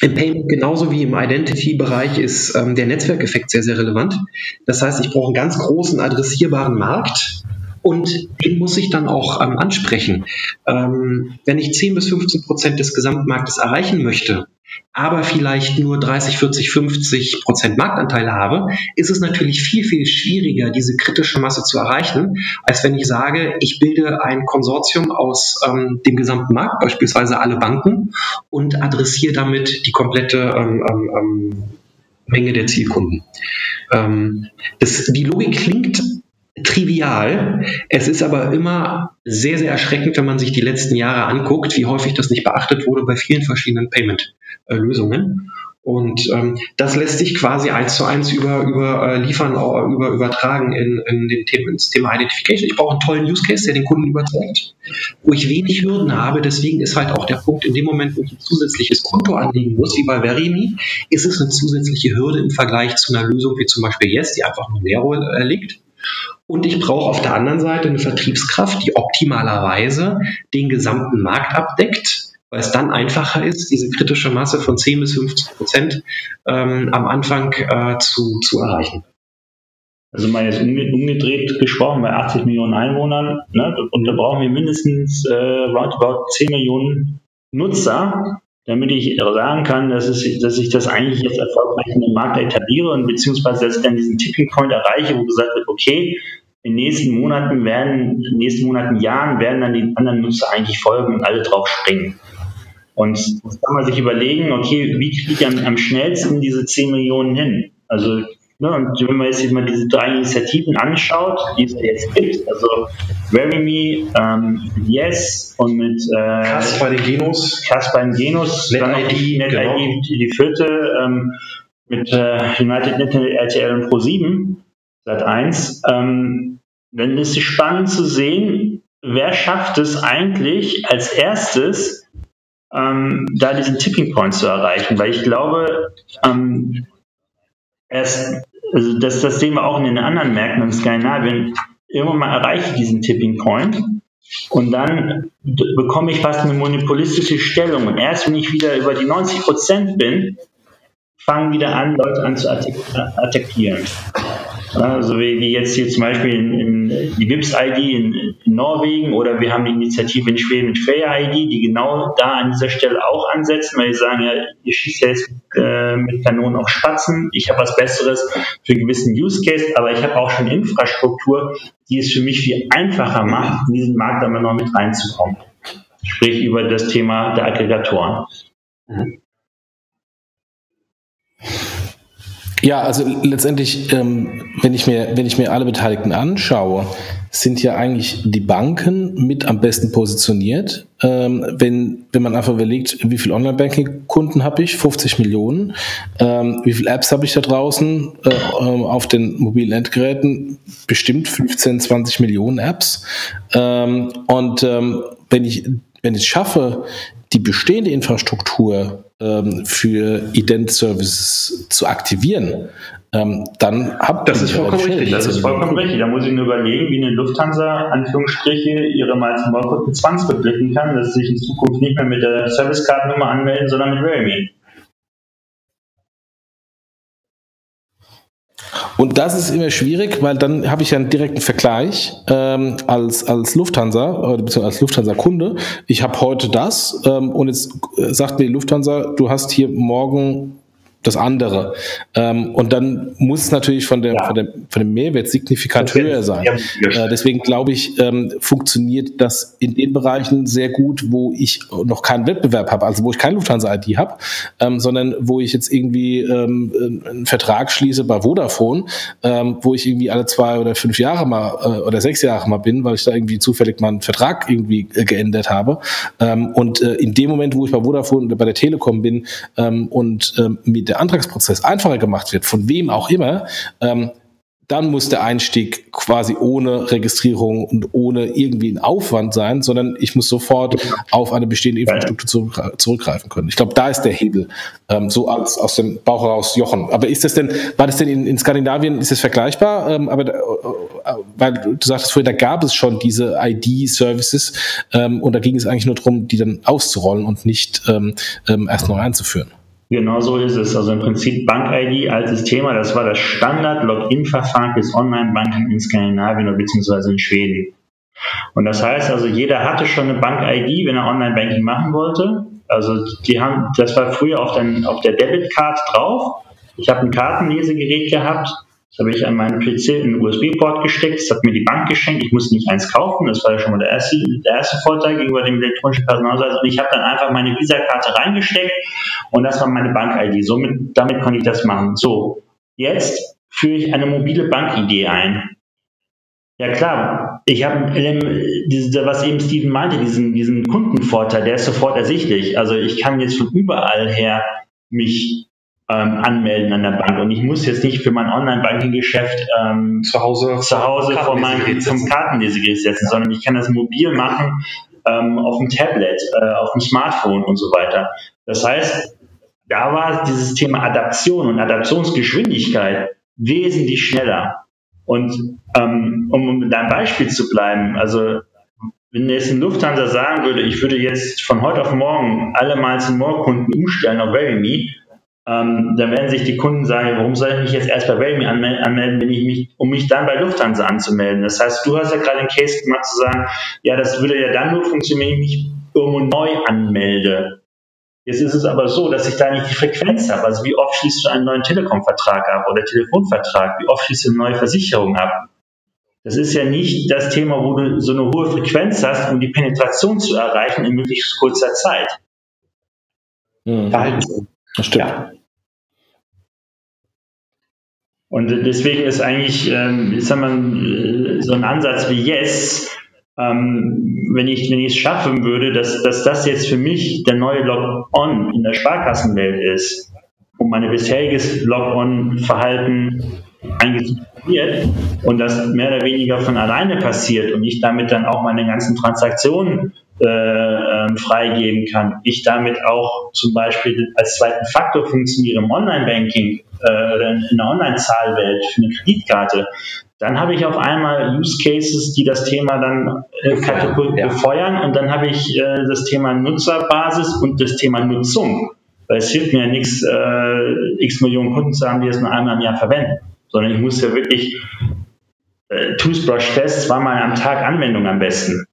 im Payment genauso wie im Identity-Bereich ist ähm, der Netzwerkeffekt sehr, sehr relevant. Das heißt, ich brauche einen ganz großen adressierbaren Markt und den muss ich dann auch ähm, ansprechen. Ähm, wenn ich 10 bis 15 Prozent des Gesamtmarktes erreichen möchte, aber vielleicht nur 30, 40, 50 Prozent Marktanteile habe, ist es natürlich viel, viel schwieriger, diese kritische Masse zu erreichen, als wenn ich sage, ich bilde ein Konsortium aus ähm, dem gesamten Markt, beispielsweise alle Banken, und adressiere damit die komplette ähm, ähm, ähm Menge der Zielkunden. Ähm, das, die Logik klingt trivial. Es ist aber immer sehr, sehr erschreckend, wenn man sich die letzten Jahre anguckt, wie häufig das nicht beachtet wurde bei vielen verschiedenen Payment-Lösungen. Und ähm, das lässt sich quasi eins zu eins über, über äh, liefern, über übertragen in, in den Themen, ins Thema Identification. Ich brauche einen tollen Use Case, der den Kunden überzeugt, wo ich wenig Hürden habe. Deswegen ist halt auch der Punkt, in dem Moment, wo ich ein zusätzliches Konto anlegen muss, wie bei Verimi, ist es eine zusätzliche Hürde im Vergleich zu einer Lösung wie zum Beispiel Yes, die einfach nur Nero äh, liegt. Und ich brauche auf der anderen Seite eine Vertriebskraft, die optimalerweise den gesamten Markt abdeckt, weil es dann einfacher ist, diese kritische Masse von 10 bis 15 Prozent ähm, am Anfang äh, zu, zu erreichen. Also mal jetzt umgedreht gesprochen, bei 80 Millionen Einwohnern, ne, und da brauchen wir mindestens äh, roundabout 10 Millionen Nutzer, damit ich sagen kann, dass, es, dass ich das eigentlich jetzt erfolgreich in den Markt etabliere und beziehungsweise dass ich dann diesen Tipping Point erreiche, wo gesagt wird, okay, in den nächsten Monaten werden, in den nächsten Monaten, Jahren werden dann die anderen Nutzer eigentlich folgen und alle drauf springen. Und jetzt kann man sich überlegen, okay, wie kriege ich am, am schnellsten diese 10 Millionen hin? Also Ne, und wenn man jetzt mal diese drei Initiativen anschaut, die es jetzt gibt, also Verimi, ähm, Yes und mit äh, Kass bei den Genos, NetID, dann noch die NetID, genau. die, die vierte ähm, mit äh, United Net RTL und Pro7, Sat 1, ähm, dann ist es spannend zu sehen, wer schafft es eigentlich als erstes, ähm, da diesen Tipping Point zu erreichen, weil ich glaube, ähm, erst also das, das sehen wir auch in den anderen Märkten in Skandinavien, irgendwann mal erreiche ich diesen Tipping Point und dann bekomme ich fast eine monopolistische Stellung. Und erst wenn ich wieder über die 90 Prozent bin, fangen wieder an, Leute an zu attackieren. Also wie, wie jetzt hier zum Beispiel in, in die WIPS-ID in, in, Norwegen oder wir haben die Initiative in Schweden mit Fair-ID, die genau da an dieser Stelle auch ansetzen, weil die sagen, ja, ihr schießt ja jetzt äh, mit Kanonen auf Spatzen, ich habe was Besseres für einen gewissen Use Case, aber ich habe auch schon Infrastruktur, die es für mich viel einfacher macht, in diesen Markt dann noch mit reinzukommen. Sprich über das Thema der Aggregatoren. Mhm. Ja, also letztendlich, ähm, wenn ich mir, wenn ich mir alle Beteiligten anschaue, sind ja eigentlich die Banken mit am besten positioniert. Ähm, wenn, wenn man einfach überlegt, wie viele Online-Banking-Kunden habe ich? 50 Millionen. Ähm, wie viele Apps habe ich da draußen äh, ähm, auf den mobilen Endgeräten? Bestimmt 15, 20 Millionen Apps. Ähm, und ähm, wenn ich wenn ich es schaffe, die bestehende Infrastruktur ähm, für Ident-Services zu aktivieren, ähm, dann habt Das ist vollkommen richtig. Das ist vollkommen richtig. Da muss ich nur überlegen, wie eine Lufthansa, Anführungsstriche, ihre Miles Morcode zwangsverblicken kann, dass sie sich in Zukunft nicht mehr mit der Service-Card-Nummer anmelden, sondern mit Realme. Und das ist immer schwierig, weil dann habe ich ja einen direkten Vergleich ähm, als, als Lufthansa, oder als Lufthansa-Kunde. Ich habe heute das ähm, und jetzt äh, sagt mir die Lufthansa, du hast hier morgen das andere. Ähm, und dann muss es natürlich von, der, ja. von, der, von dem Mehrwert signifikant höher sein. Äh, deswegen glaube ich, ähm, funktioniert das in den Bereichen sehr gut, wo ich noch keinen Wettbewerb habe, also wo ich keine Lufthansa-ID habe, ähm, sondern wo ich jetzt irgendwie ähm, einen Vertrag schließe bei Vodafone, ähm, wo ich irgendwie alle zwei oder fünf Jahre mal äh, oder sechs Jahre mal bin, weil ich da irgendwie zufällig mal einen Vertrag irgendwie äh, geändert habe. Ähm, und äh, in dem Moment, wo ich bei Vodafone oder bei der Telekom bin ähm, und ähm, mit der Antragsprozess einfacher gemacht wird, von wem auch immer, ähm, dann muss der Einstieg quasi ohne Registrierung und ohne irgendwie einen Aufwand sein, sondern ich muss sofort auf eine bestehende Infrastruktur zurückgreifen können. Ich glaube, da ist der Hebel, ähm, so aus, aus dem Bauch heraus Jochen. Aber ist das denn, war das denn in, in Skandinavien, ist das vergleichbar? Ähm, aber, äh, weil du sagtest vorhin, da gab es schon diese ID-Services ähm, und da ging es eigentlich nur darum, die dann auszurollen und nicht ähm, ähm, erst neu einzuführen. Genau so ist es. Also im Prinzip Bank-ID altes Thema, das war das Standard-Login-Verfahren fürs Online-Banking in Skandinavien oder beziehungsweise in Schweden. Und das heißt also, jeder hatte schon eine Bank-ID, wenn er Online-Banking machen wollte. Also die haben, das war früher auf, den, auf der Debit-Card drauf. Ich habe ein Kartenlesegerät gehabt das habe ich an meinen PC in den USB-Port gesteckt. Das hat mir die Bank geschenkt. Ich musste nicht eins kaufen. Das war ja schon mal der erste, der erste Vorteil gegenüber dem elektronischen Personalausweis. Und ich habe dann einfach meine Visa-Karte reingesteckt und das war meine Bank-ID. Somit, damit konnte ich das machen. So, jetzt führe ich eine mobile Bank-ID ein. Ja klar, ich habe, was eben Steven meinte, diesen, diesen Kundenvorteil, der ist sofort ersichtlich. Also ich kann jetzt von überall her mich ähm, anmelden an der Bank. Und ich muss jetzt nicht für mein Online-Banking-Geschäft ähm, zu Hause, zu Hause vor meinem zum Kartenlesegerät setzen, sondern ich kann das mobil machen ähm, auf dem Tablet, äh, auf dem Smartphone und so weiter. Das heißt, da war dieses Thema Adaption und Adaptionsgeschwindigkeit wesentlich schneller. Und ähm, um mit deinem Beispiel zu bleiben, also wenn jetzt ein Lufthansa sagen würde, ich würde jetzt von heute auf morgen alle Miles More Kunden umstellen auf VeryMe, ähm, dann werden sich die Kunden sagen, warum soll ich mich jetzt erst bei Realme anmelden, wenn ich mich, um mich dann bei Lufthansa anzumelden. Das heißt, du hast ja gerade den Case gemacht zu sagen, ja, das würde ja dann nur funktionieren, wenn ich mich irgendwo neu anmelde. Jetzt ist es aber so, dass ich da nicht die Frequenz habe. Also wie oft schließt du einen neuen Telekom-Vertrag ab oder Telefonvertrag? Wie oft schließt du eine neue Versicherung ab? Das ist ja nicht das Thema, wo du so eine hohe Frequenz hast, um die Penetration zu erreichen in möglichst kurzer Zeit. Mhm. Das stimmt. Ja. Und deswegen ist eigentlich, ähm, sag mal, so ein Ansatz wie Yes, ähm, wenn ich wenn ich es schaffen würde, dass, dass das jetzt für mich der neue Log-On in der Sparkassenwelt ist, um mein bisheriges Log-On-Verhalten eingeführt und das mehr oder weniger von alleine passiert und ich damit dann auch meine ganzen Transaktionen äh, ähm, freigeben kann, ich damit auch zum Beispiel als zweiten Faktor funktioniere im Online-Banking äh, in der Online-Zahlwelt für eine Kreditkarte, dann habe ich auf einmal Use Cases, die das Thema dann äh, befeuern und dann habe ich äh, das Thema Nutzerbasis und das Thema Nutzung. Weil es hilft mir ja nichts, äh, x Millionen Kunden zu haben, die es nur einmal im Jahr verwenden, sondern ich muss ja wirklich äh, Toothbrush-Test zweimal am Tag Anwendung am besten.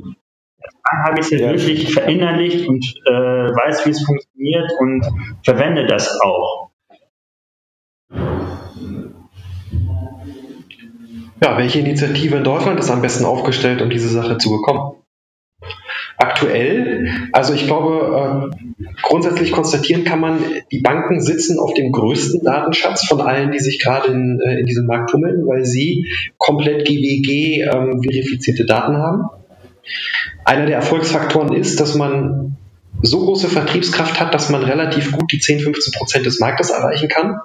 Dann habe ich es ja. wirklich verinnerlicht und äh, weiß, wie es funktioniert und verwende das auch. Ja, welche Initiative in Deutschland ist am besten aufgestellt, um diese Sache zu bekommen? Aktuell, also ich glaube, äh, grundsätzlich konstatieren kann man, die Banken sitzen auf dem größten Datenschatz von allen, die sich gerade in, äh, in diesem Markt tummeln, weil sie komplett GWG ähm, verifizierte Daten haben. Einer der Erfolgsfaktoren ist, dass man so große Vertriebskraft hat, dass man relativ gut die 10, 15 Prozent des Marktes erreichen kann.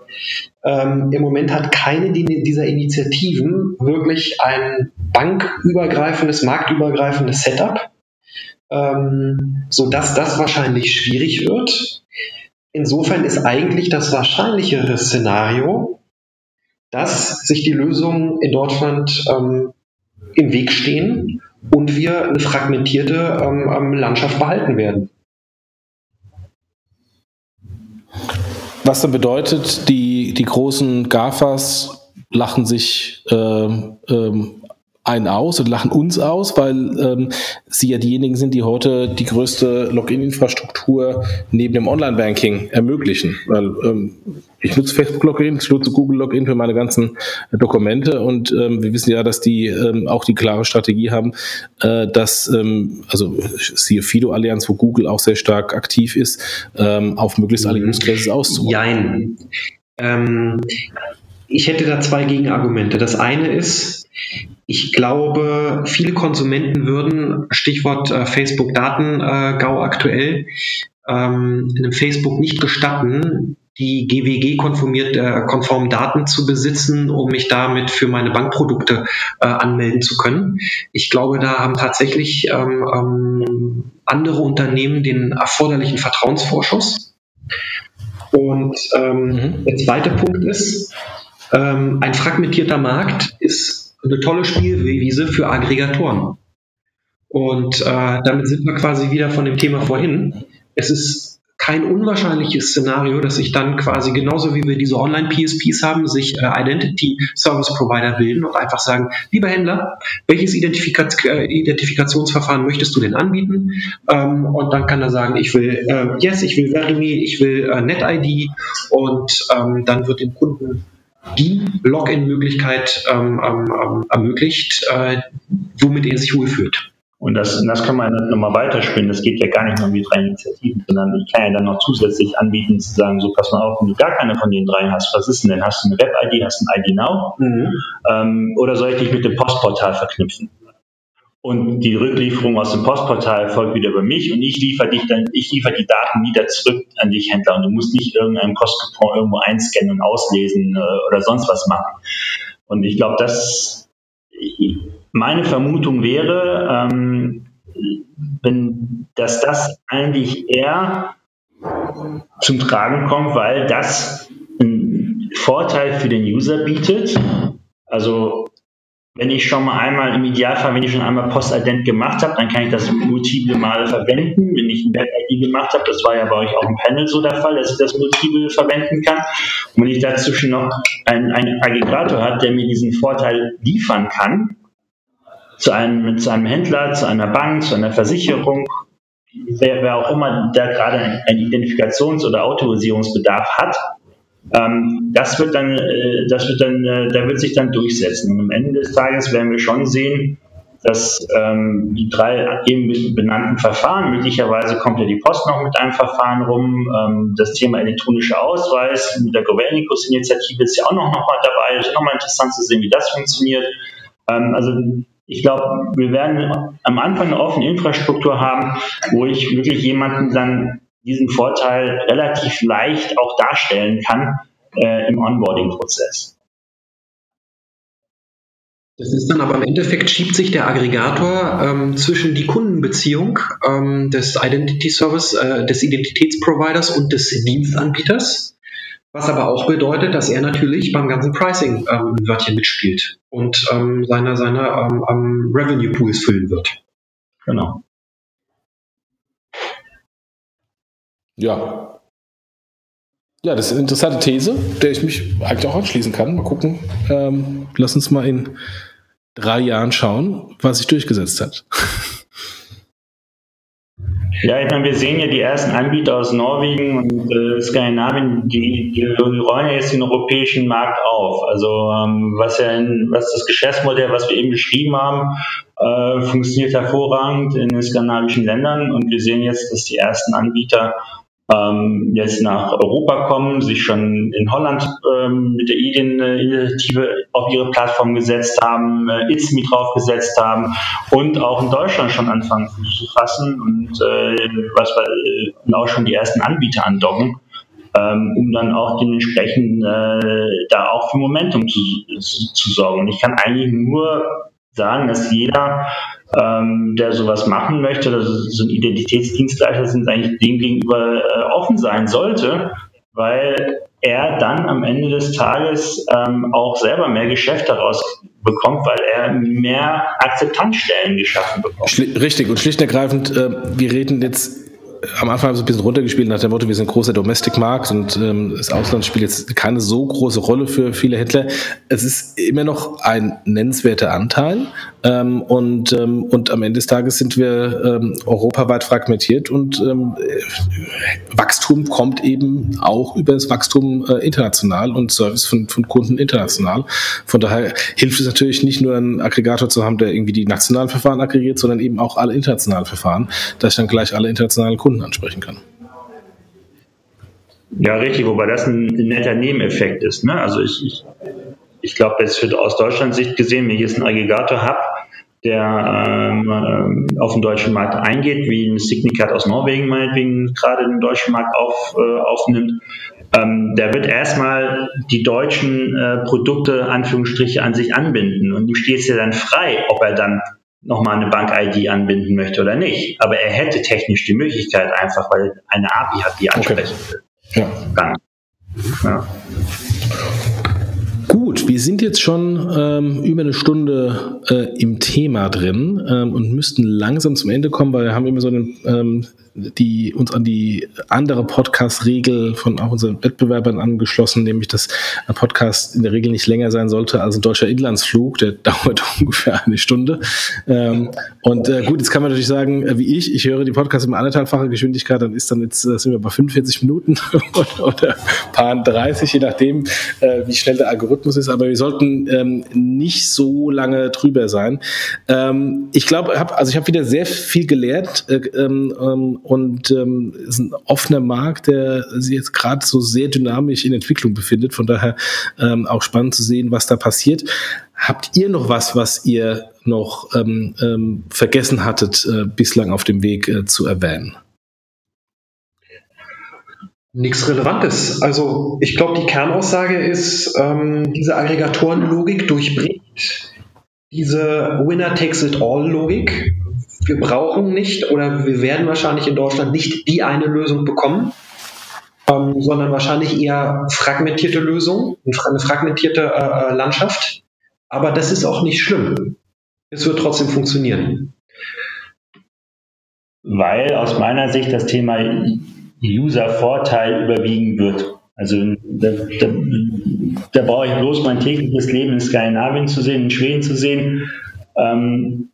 Ähm, Im Moment hat keine dieser Initiativen wirklich ein bankübergreifendes, marktübergreifendes Setup, ähm, sodass das wahrscheinlich schwierig wird. Insofern ist eigentlich das wahrscheinlichere Szenario, dass sich die Lösungen in Deutschland ähm, im Weg stehen und wir eine fragmentierte ähm, ähm Landschaft behalten werden. Was dann bedeutet, die, die großen GAFAs lachen sich äh, ähm, einen aus und lachen uns aus, weil ähm, sie ja diejenigen sind, die heute die größte Login-Infrastruktur neben dem Online-Banking ermöglichen. Weil ähm, ich nutze Facebook-Login, ich nutze Google-Login für meine ganzen Dokumente und ähm, wir wissen ja, dass die ähm, auch die klare Strategie haben, äh, dass, ähm, also siehe Fido-Allianz, wo Google auch sehr stark aktiv ist, ähm, auf möglichst alle Use Cases auszuruhen. Jein. Ähm, ich hätte da zwei Gegenargumente. Das eine ist, ich glaube, viele Konsumenten würden, Stichwort äh, Facebook-Daten-GAU äh, aktuell, ähm, einem Facebook nicht gestatten, die GWG-konformen äh, Daten zu besitzen, um mich damit für meine Bankprodukte äh, anmelden zu können. Ich glaube, da haben tatsächlich ähm, ähm, andere Unternehmen den erforderlichen Vertrauensvorschuss. Und ähm, mhm. der zweite Punkt ist, ähm, ein fragmentierter Markt ist eine tolle Spielwiese für Aggregatoren. Und äh, damit sind wir quasi wieder von dem Thema vorhin. Es ist kein unwahrscheinliches Szenario, dass sich dann quasi genauso wie wir diese Online-PSPs haben, sich äh, Identity Service Provider bilden und einfach sagen, lieber Händler, welches Identifika äh, Identifikationsverfahren möchtest du denn anbieten? Ähm, und dann kann er sagen, ich will äh, Yes, ich will Verimi, ich will äh, NetID und ähm, dann wird dem Kunden die Login-Möglichkeit ähm, ähm, ähm ermöglicht, äh, womit er sich wohlfühlt. Und das, das kann man nochmal weiterspinnen. Das geht ja gar nicht nur um die drei Initiativen, sondern ich kann ja dann noch zusätzlich anbieten, zu sagen, so pass mal auf, wenn du gar keine von den drei hast, was ist denn denn? Hast du eine Web-ID, hast du ein ID Now? Mhm. Ähm, oder soll ich dich mit dem Postportal verknüpfen? Und die Rücklieferung aus dem Postportal folgt wieder über mich und ich liefere dich dann, ich liefere die Daten wieder zurück an dich Händler und du musst nicht irgendeinen Postcoupon irgendwo einscannen und auslesen äh, oder sonst was machen. Und ich glaube, das meine Vermutung wäre, ähm, wenn, dass das eigentlich eher zum Tragen kommt, weil das einen Vorteil für den User bietet. Also wenn ich schon mal einmal im Idealfall, wenn ich schon einmal Postident gemacht habe, dann kann ich das multiple Male verwenden. Wenn ich ein Web-ID gemacht habe, das war ja bei euch auch im Panel so der Fall, dass ich das multiple verwenden kann. Und wenn ich dazwischen noch einen, einen Aggregator habe, der mir diesen Vorteil liefern kann, zu einem, mit einem Händler, zu einer Bank, zu einer Versicherung, wer, wer auch immer da gerade einen Identifikations- oder Autorisierungsbedarf hat, ähm, das wird dann, äh, das wird dann, äh, da wird sich dann durchsetzen. Und am Ende des Tages werden wir schon sehen, dass ähm, die drei eben benannten Verfahren, möglicherweise kommt ja die Post noch mit einem Verfahren rum, ähm, das Thema elektronischer Ausweis mit der Governicus-Initiative ist ja auch noch, noch mal dabei, ist nochmal interessant zu sehen, wie das funktioniert. Ähm, also ich glaube, wir werden am Anfang eine offene Infrastruktur haben, wo ich wirklich jemanden dann diesen Vorteil relativ leicht auch darstellen kann äh, im Onboarding-Prozess. Das ist dann aber im Endeffekt schiebt sich der Aggregator ähm, zwischen die Kundenbeziehung ähm, des Identity Service, äh, des Identitätsproviders und des Dienstanbieters was aber auch bedeutet, dass er natürlich beim ganzen Pricing ähm, ein Wörtchen mitspielt und ähm, seine, seine ähm, ähm, Revenue Pools füllen wird. Genau. Ja, Ja, das ist eine interessante These, der ich mich eigentlich auch anschließen kann. Mal gucken. Ähm, lass uns mal in drei Jahren schauen, was sich durchgesetzt hat. Ja, ich meine, wir sehen ja die ersten Anbieter aus Norwegen und äh, Skandinavien, die, die, räumen jetzt den europäischen Markt auf. Also ähm, was ja in, was das Geschäftsmodell, was wir eben beschrieben haben, äh, funktioniert hervorragend in den skandinavischen Ländern und wir sehen jetzt, dass die ersten Anbieter ähm, jetzt nach Europa kommen, sich schon in Holland ähm, mit der Ideen-Initiative auf ihre Plattform gesetzt haben, äh, ITSMI draufgesetzt haben und auch in Deutschland schon anfangen zu fassen und äh, was äh, und auch schon die ersten Anbieter andocken, ähm, um dann auch dementsprechend äh, da auch für Momentum zu, zu, zu sorgen. Und ich kann eigentlich nur sagen, dass jeder ähm, der sowas machen möchte, dass so ein Identitätsdienstleister sind, eigentlich dem gegenüber äh, offen sein sollte, weil er dann am Ende des Tages ähm, auch selber mehr Geschäft daraus bekommt, weil er mehr Akzeptanzstellen geschaffen bekommt. Schli richtig und schlicht und ergreifend, äh, wir reden jetzt am Anfang haben sie ein bisschen runtergespielt nach dem Motto, wir sind großer Domestic-Markt und ähm, das Ausland spielt jetzt keine so große Rolle für viele Händler. Es ist immer noch ein nennenswerter Anteil ähm, und, ähm, und am Ende des Tages sind wir ähm, europaweit fragmentiert und ähm, Wachstum kommt eben auch über das Wachstum äh, international und Service von, von Kunden international. Von daher hilft es natürlich nicht nur einen Aggregator zu haben, der irgendwie die nationalen Verfahren aggregiert, sondern eben auch alle internationalen Verfahren, dass ich dann gleich alle internationalen Kunden ansprechen kann. Ja, richtig, wobei das ein, netter Nebeneffekt ist. Ne? Also ich, ich, ich glaube, jetzt für, aus Deutschlands Sicht gesehen, wenn ich jetzt einen Aggregator habe, der ähm, auf den deutschen Markt eingeht, wie ein Signicat aus Norwegen meinetwegen gerade den deutschen Markt auf, äh, aufnimmt, ähm, der wird erstmal die deutschen äh, Produkte, Anführungsstriche, an sich anbinden und ihm steht es ja dann frei, ob er dann nochmal eine Bank-ID anbinden möchte oder nicht. Aber er hätte technisch die Möglichkeit einfach, weil eine API hat, die ansprechen will. Okay. Ja. ja. Wir sind jetzt schon ähm, über eine Stunde äh, im Thema drin ähm, und müssten langsam zum Ende kommen, weil wir haben immer so einen ähm, die uns an die andere Podcast-Regel von auch unseren Wettbewerbern angeschlossen, nämlich dass ein Podcast in der Regel nicht länger sein sollte als ein deutscher Inlandsflug, der dauert ungefähr eine Stunde. Ähm, und äh, gut, jetzt kann man natürlich sagen, äh, wie ich, ich höre die Podcasts immer anderthalbfache Geschwindigkeit, dann ist dann jetzt äh, sind wir bei 45 Minuten oder paar 30, je nachdem, äh, wie schnell der Algorithmus ist. Aber wir sollten ähm, nicht so lange drüber sein. Ähm, ich glaube, hab, also ich habe wieder sehr viel gelernt. Äh, ähm, ähm und ähm, ist ein offener Markt, der sich jetzt gerade so sehr dynamisch in Entwicklung befindet. Von daher ähm, auch spannend zu sehen, was da passiert. Habt ihr noch was, was ihr noch ähm, ähm, vergessen hattet, äh, bislang auf dem Weg äh, zu erwähnen? Nichts Relevantes. Also ich glaube, die Kernaussage ist, ähm, diese Aggregatorenlogik durchbricht diese Winner-Takes-it-all-Logik wir brauchen nicht oder wir werden wahrscheinlich in Deutschland nicht die eine Lösung bekommen, ähm, sondern wahrscheinlich eher fragmentierte Lösungen, eine fragmentierte äh, äh, Landschaft. Aber das ist auch nicht schlimm. Es wird trotzdem funktionieren. Weil aus meiner Sicht das Thema User-Vorteil überwiegen wird. Also da, da, da brauche ich bloß mein tägliches Leben in Skandinavien zu sehen, in Schweden zu sehen. Ähm,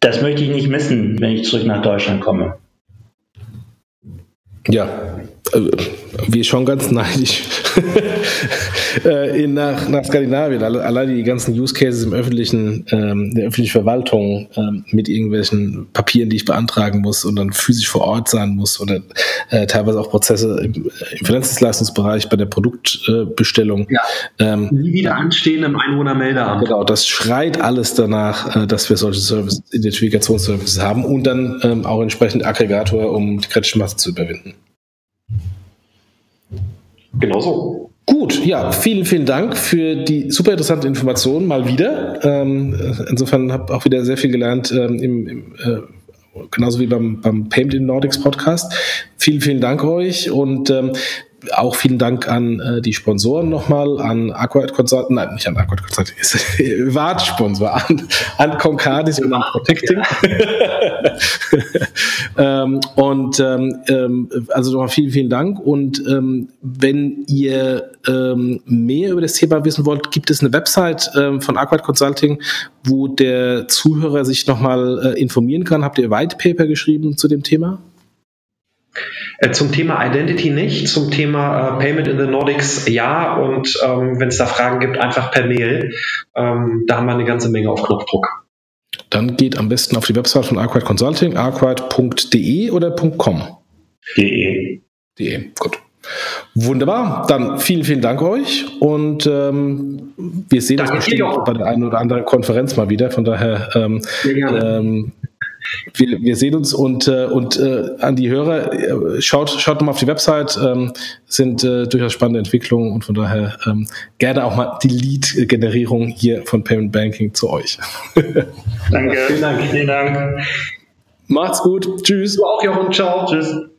das möchte ich nicht missen, wenn ich zurück nach Deutschland komme. Ja, wir schon ganz neidisch äh, in, nach, nach Skandinavien. Allein die ganzen Use Cases im öffentlichen, ähm, der öffentlichen Verwaltung ähm, mit irgendwelchen Papieren, die ich beantragen muss und dann physisch vor Ort sein muss oder äh, teilweise auch Prozesse im, im Finanzdienstleistungsbereich bei der Produktbestellung. ja. Ähm, Nie wieder anstehen im Einwohnermeldeamt. Genau, das schreit alles danach, äh, dass wir solche Service, Identifikationsservices haben und dann ähm, auch entsprechend Aggregator, um die kritische Masse zu überwinden. Genau so. Gut, ja, vielen, vielen Dank für die super interessante Information mal wieder. Ähm, insofern habe auch wieder sehr viel gelernt ähm, im, im äh, genauso wie beim, beim Payment in Nordics Podcast. Vielen, vielen Dank euch und ähm, auch vielen Dank an äh, die Sponsoren nochmal, an Aquad Consulting, nein, nicht an Aquad Consulting, Watt-Sponsor, an, an Concardis und an Protecting. ähm, und ähm, ähm, also nochmal vielen, vielen Dank. Und ähm, wenn ihr ähm, mehr über das Thema wissen wollt, gibt es eine Website ähm, von Aquad Consulting, wo der Zuhörer sich nochmal äh, informieren kann. Habt ihr White Paper geschrieben zu dem Thema? Äh, zum Thema Identity nicht, zum Thema äh, Payment in the Nordics ja und ähm, wenn es da Fragen gibt, einfach per Mail. Ähm, da haben wir eine ganze Menge auf Knopfdruck. Dann geht am besten auf die Website von Arquite Consulting, arquite.de oder .com? De. De, gut. Wunderbar, dann vielen, vielen Dank euch und ähm, wir sehen Danke uns bestimmt bei der einen oder anderen Konferenz mal wieder. Von daher ähm, ähm, wir, wir sehen uns und, äh, und äh, an die Hörer, äh, schaut, schaut mal auf die Website, ähm, sind äh, durchaus spannende Entwicklungen und von daher ähm, gerne auch mal die Lead-Generierung hier von Payment Banking zu euch. Danke, vielen Dank, vielen Dank. Macht's gut, tschüss. Du auch, Jochen, ciao, tschüss.